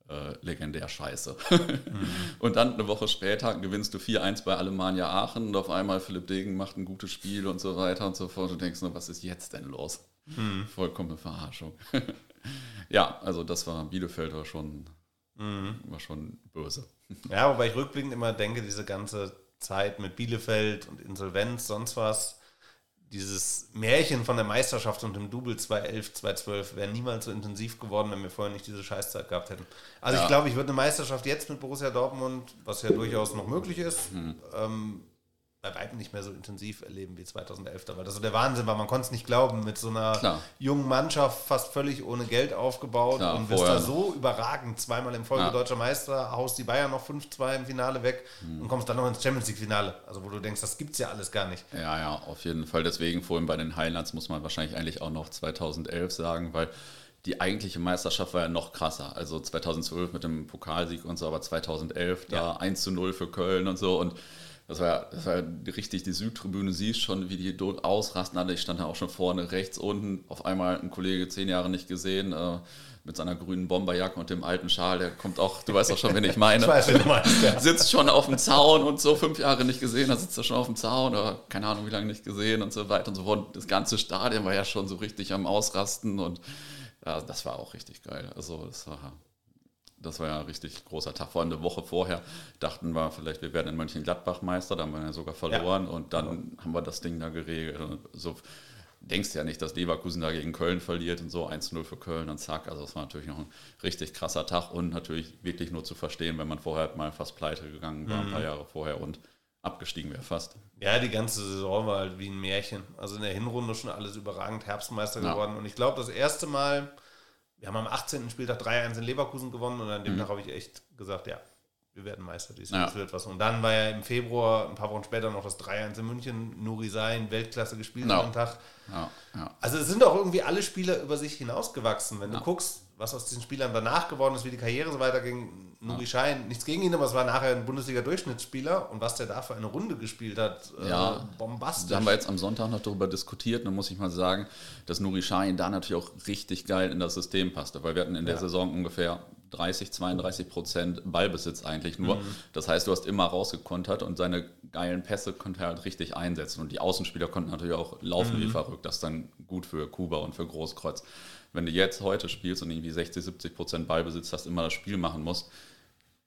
äh, legendär scheiße. Mhm. [laughs] Und dann eine Woche später gewinnst du 4-1 bei Alemannia Aachen und auf einmal Philipp Degen macht ein gutes Spiel und so weiter und so fort. Du denkst nur, was ist jetzt denn los? Mhm. Vollkommene Verarschung. [laughs] ja, also das war Bielefeld war schon, mhm. war schon böse. Ja, wobei ich rückblickend immer denke, diese ganze Zeit mit Bielefeld und Insolvenz, sonst was, dieses Märchen von der Meisterschaft und dem Double 211, 212 wäre niemals so intensiv geworden, wenn wir vorher nicht diese Scheißzeit gehabt hätten. Also ja. ich glaube, ich würde eine Meisterschaft jetzt mit Borussia Dortmund, was ja durchaus noch möglich ist, mhm. ähm, bei weitem nicht mehr so intensiv erleben wie 2011. Weil das so der Wahnsinn war. Man konnte es nicht glauben, mit so einer Klar. jungen Mannschaft fast völlig ohne Geld aufgebaut Klar, und bist da so überragend. Zweimal im Folge ja. deutscher Meister, haust die Bayern noch 5-2 im Finale weg mhm. und kommst dann noch ins Champions League-Finale. Also wo du denkst, das gibt es ja alles gar nicht. Ja, ja, auf jeden Fall. Deswegen vorhin bei den Highlights muss man wahrscheinlich eigentlich auch noch 2011 sagen, weil die eigentliche Meisterschaft war ja noch krasser. Also 2012 mit dem Pokalsieg und so, aber 2011 ja. da 1 zu 0 für Köln und so und das war, das war richtig die Südtribüne, siehst schon, wie die dort ausrasten. Alle, ich stand da auch schon vorne, rechts unten. Auf einmal ein Kollege, zehn Jahre nicht gesehen, äh, mit seiner grünen Bomberjacke und dem alten Schal, der kommt auch, du weißt auch schon, wen ich meine. ich weiß, wen du meinst, ja. Sitzt schon auf dem Zaun und so, fünf Jahre nicht gesehen, da sitzt er schon auf dem Zaun oder keine Ahnung, wie lange nicht gesehen und so weiter und so fort. Das ganze Stadion war ja schon so richtig am Ausrasten und ja, das war auch richtig geil. Also, das war das war ja ein richtig großer Tag. Vor allem eine Woche vorher dachten wir vielleicht, wir werden in Mönchengladbach Meister, da haben wir ja sogar verloren ja. und dann genau. haben wir das Ding da geregelt. Und so denkst ja nicht, dass Leverkusen da gegen Köln verliert und so 1-0 für Köln und zack. Also das war natürlich noch ein richtig krasser Tag und natürlich wirklich nur zu verstehen, wenn man vorher mal fast pleite gegangen war, mhm. ein paar mhm. Jahre vorher und abgestiegen wäre fast. Ja, die ganze Saison war halt wie ein Märchen. Also in der Hinrunde schon alles überragend Herbstmeister ja. geworden. Und ich glaube, das erste Mal, wir haben am 18. Spieltag 3-1 in Leverkusen gewonnen und an dem mhm. Tag habe ich echt gesagt, ja, wir werden Meister dieses Jahr, ja. das wird was. Und dann war ja im Februar, ein paar Wochen später, noch das 3-1 in München, Nuri Sein, Weltklasse gespielt no. an Tag. Ja, ja. Also es sind auch irgendwie alle Spieler über sich hinausgewachsen. Wenn du guckst, was aus diesen Spielern danach geworden ist, wie die Karriere so weiterging, Nuri ja. Schein, nichts gegen ihn, aber es war nachher ein Bundesliga-Durchschnittsspieler und was der da für eine Runde gespielt hat, äh, ja, äh, bombastisch. Da haben wir jetzt am Sonntag noch darüber diskutiert, dann muss ich mal sagen, dass Nuri Schein da natürlich auch richtig geil in das System passte, weil wir hatten in der Saison ungefähr 30, 32 Prozent Ballbesitz eigentlich nur. Mhm. Das heißt, du hast immer rausgekontert und seine geilen Pässe konnte er halt richtig einsetzen. Und die Außenspieler konnten natürlich auch laufen mhm. wie verrückt. Das ist dann gut für Kuba und für Großkreuz. Wenn du jetzt heute spielst und irgendwie 60, 70 Prozent Ballbesitz hast, immer das Spiel machen musst,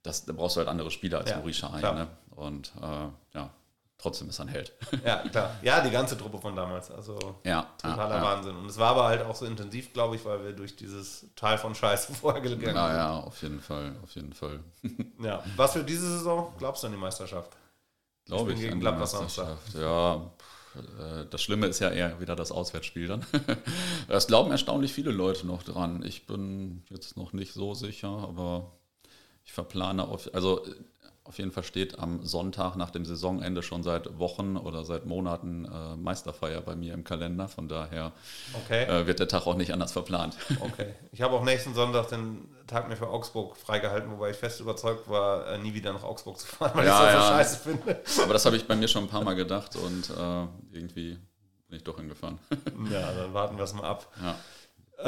das, da brauchst du halt andere Spieler als ja, Maurice Hein. Ne? Und äh, ja, trotzdem ist er ein Held. [laughs] Ja, klar. Ja, die ganze Truppe von damals. Also ja, totaler ja, Wahnsinn. Und es war aber halt auch so intensiv, glaube ich, weil wir durch dieses Teil von Scheiße [laughs] vorher gegangen sind. Ja, ja, auf jeden Fall, auf jeden Fall. [laughs] ja, was für diese Saison glaubst du an die Meisterschaft? Glaube ich, ich an die Meisterschaft. Ja, das Schlimme ist ja eher wieder das Auswärtsspiel dann. [laughs] Es glauben erstaunlich viele Leute noch dran. Ich bin jetzt noch nicht so sicher, aber ich verplane auf, also auf jeden Fall steht am Sonntag nach dem Saisonende schon seit Wochen oder seit Monaten äh, Meisterfeier bei mir im Kalender. Von daher okay. äh, wird der Tag auch nicht anders verplant. Okay. Ich habe auch nächsten Sonntag den Tag mir für Augsburg freigehalten, wobei ich fest überzeugt war, äh, nie wieder nach Augsburg zu fahren, weil ja, ich das ja. so scheiße finde. Aber das habe ich bei mir schon ein paar Mal gedacht und äh, irgendwie bin ich doch hingefahren. ja, dann warten wir es mal ab. Ja.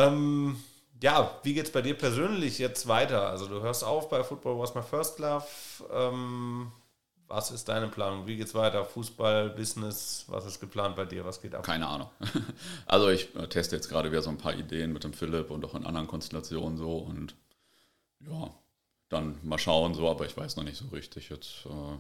Ähm, ja, wie geht es bei dir persönlich jetzt weiter? Also du hörst auf bei Football Was My First Love. Ähm, was ist deine Planung? Wie geht es weiter? Fußball, Business, was ist geplant bei dir? Was geht ab? Keine Ahnung. [laughs] Also ich äh, teste jetzt gerade wieder so ein paar Ideen mit dem Philipp und auch in anderen Konstellationen so und ja, dann mal schauen so, aber ich weiß noch nicht so richtig jetzt. Äh,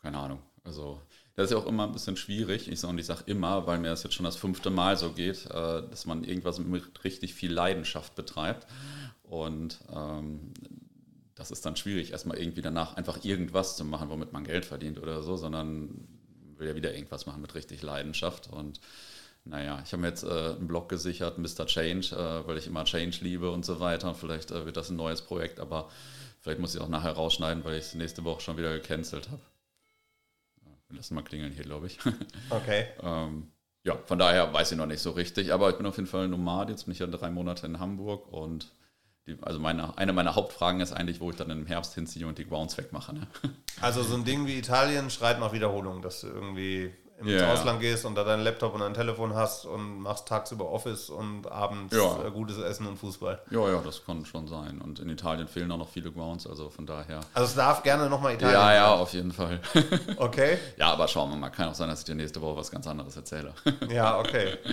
keine Ahnung. Also das ist ja auch immer ein bisschen schwierig. Ich sage, und ich sage immer, weil mir das jetzt schon das fünfte Mal so geht, äh, dass man irgendwas mit richtig viel Leidenschaft betreibt. Und ähm, das ist dann schwierig, erstmal irgendwie danach einfach irgendwas zu machen, womit man Geld verdient oder so, sondern will ja wieder irgendwas machen mit richtig Leidenschaft. Und naja, ich habe mir jetzt äh, einen Blog gesichert, Mr. Change, äh, weil ich immer Change liebe und so weiter. Vielleicht äh, wird das ein neues Projekt, aber vielleicht muss ich auch nachher rausschneiden, weil ich es nächste Woche schon wieder gecancelt habe. Wir lassen mal klingeln hier, glaube ich. [laughs] Okay. ähm, ja, von daher weiß ich noch nicht so richtig, aber ich bin auf jeden Fall Nomad. Jetzt bin ich ja drei Monate in Hamburg und die, also meine, eine meiner Hauptfragen ist eigentlich, wo ich dann im Herbst hinziehe und die Grounds wegmache. Ne? Also so ein Ding wie Italien schreit nach Wiederholung, dass du irgendwie ins yeah. Ausland gehst und da deinen Laptop und dein Telefon hast und machst tagsüber Office und abends ja. Äh, gutes Essen und Fußball. Ja, ja, das kann schon sein. Und in Italien fehlen auch noch viele Grounds, also von daher. Also es darf gerne nochmal Italien Ja, ja, auf jeden Fall. Okay. [laughs] ja, aber schauen wir mal. Kann auch sein, dass ich dir nächste Woche was ganz anderes erzähle. ja, okay. [laughs]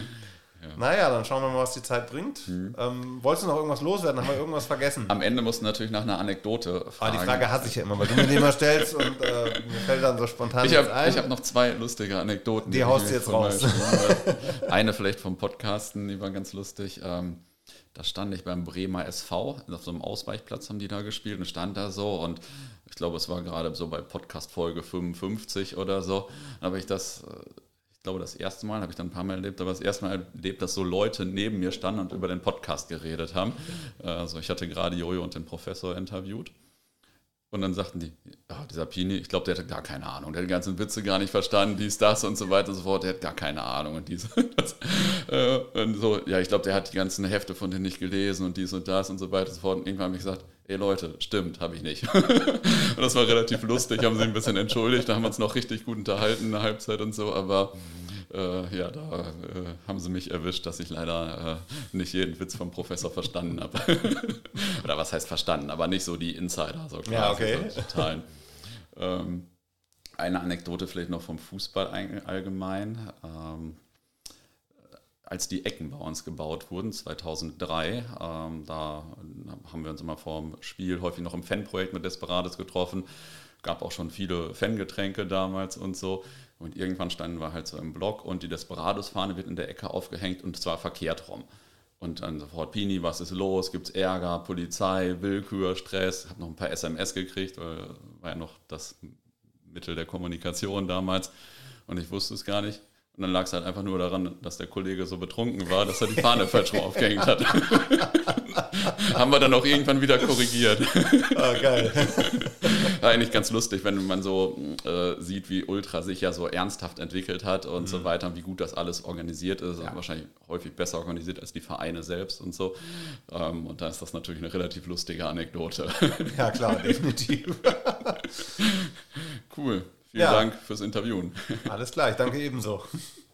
Ja. Naja, dann schauen wir mal, was die Zeit bringt. Mhm. Ähm, wolltest du noch irgendwas loswerden? Haben wir irgendwas vergessen? Am Ende musst du natürlich nach einer Anekdote fragen. Ah, die Frage hasse ich ja immer, weil du mir die immer stellst und äh, mir fällt dann so spontan ich hab, ein. Ich habe noch zwei lustige Anekdoten. Die, die haust du jetzt raus. Eine vielleicht vom Podcasten, die war ganz lustig. Ähm, da stand ich beim Bremer SV, auf so einem Ausweichplatz haben die da gespielt und stand da so und ich glaube, es war gerade so bei Podcast Folge 55 oder so, habe ich das äh, glaube, das erste Mal, habe ich dann ein paar Mal erlebt, aber das erste Mal erlebt, dass so Leute neben mir standen und über den Podcast geredet haben. Also ich hatte gerade Jojo und den Professor interviewt. Und dann sagten die, ja, dieser Pini, ich glaube, der hatte gar keine Ahnung, der hat die ganzen Witze gar nicht verstanden, dies, das und so weiter und so fort, der hat gar keine Ahnung und dies das. Äh, und so, ja, ich glaube, der hat die ganzen Hefte von denen nicht gelesen und dies und das und so weiter und so fort. Und irgendwann habe ich gesagt, ey Leute, stimmt, habe ich nicht. [laughs] und das war relativ lustig, haben sie ein bisschen entschuldigt, da haben wir uns noch richtig gut unterhalten in der Halbzeit und so, aber äh, ja, da äh, haben sie mich erwischt, dass ich leider äh, nicht jeden Witz vom Professor verstanden habe. [laughs] Oder was heißt verstanden, aber nicht so die Insider, so quasi, ja, okay. so total. Ähm, eine Anekdote vielleicht noch vom Fußball allgemein. Ähm, als die Ecken bei uns gebaut wurden, 2003. Ähm, da haben wir uns immer vor dem Spiel häufig noch im Fanprojekt mit Desperados getroffen. Gab auch schon viele Fangetränke damals und so. Und irgendwann standen wir halt so im Block und die Desperados-Fahne wird in der Ecke aufgehängt und zwar verkehrt rum. Und dann sofort, Pini, was ist los? Gibt es Ärger, Polizei, Willkür, Stress? Hab noch ein paar SMS gekriegt, weil war ja noch das Mittel der Kommunikation damals. Und ich wusste es gar nicht. Und dann lag es halt einfach nur daran, dass der Kollege so betrunken war, dass er die Fahne falsch rum aufgehängt hat. [laughs] Haben wir dann auch irgendwann wieder korrigiert. Ah, geil. [laughs] War eigentlich ganz lustig, wenn man so äh, sieht, wie Ultra sich ja so ernsthaft entwickelt hat und mhm. so weiter, wie gut das alles organisiert ist. Ja. Wahrscheinlich häufig besser organisiert als die Vereine selbst und so. Ähm, und da ist das natürlich eine relativ lustige Anekdote. Ja, klar, definitiv. [laughs] cool. Vielen ja. Dank fürs Interviewen. Alles klar, ich danke ebenso. [laughs]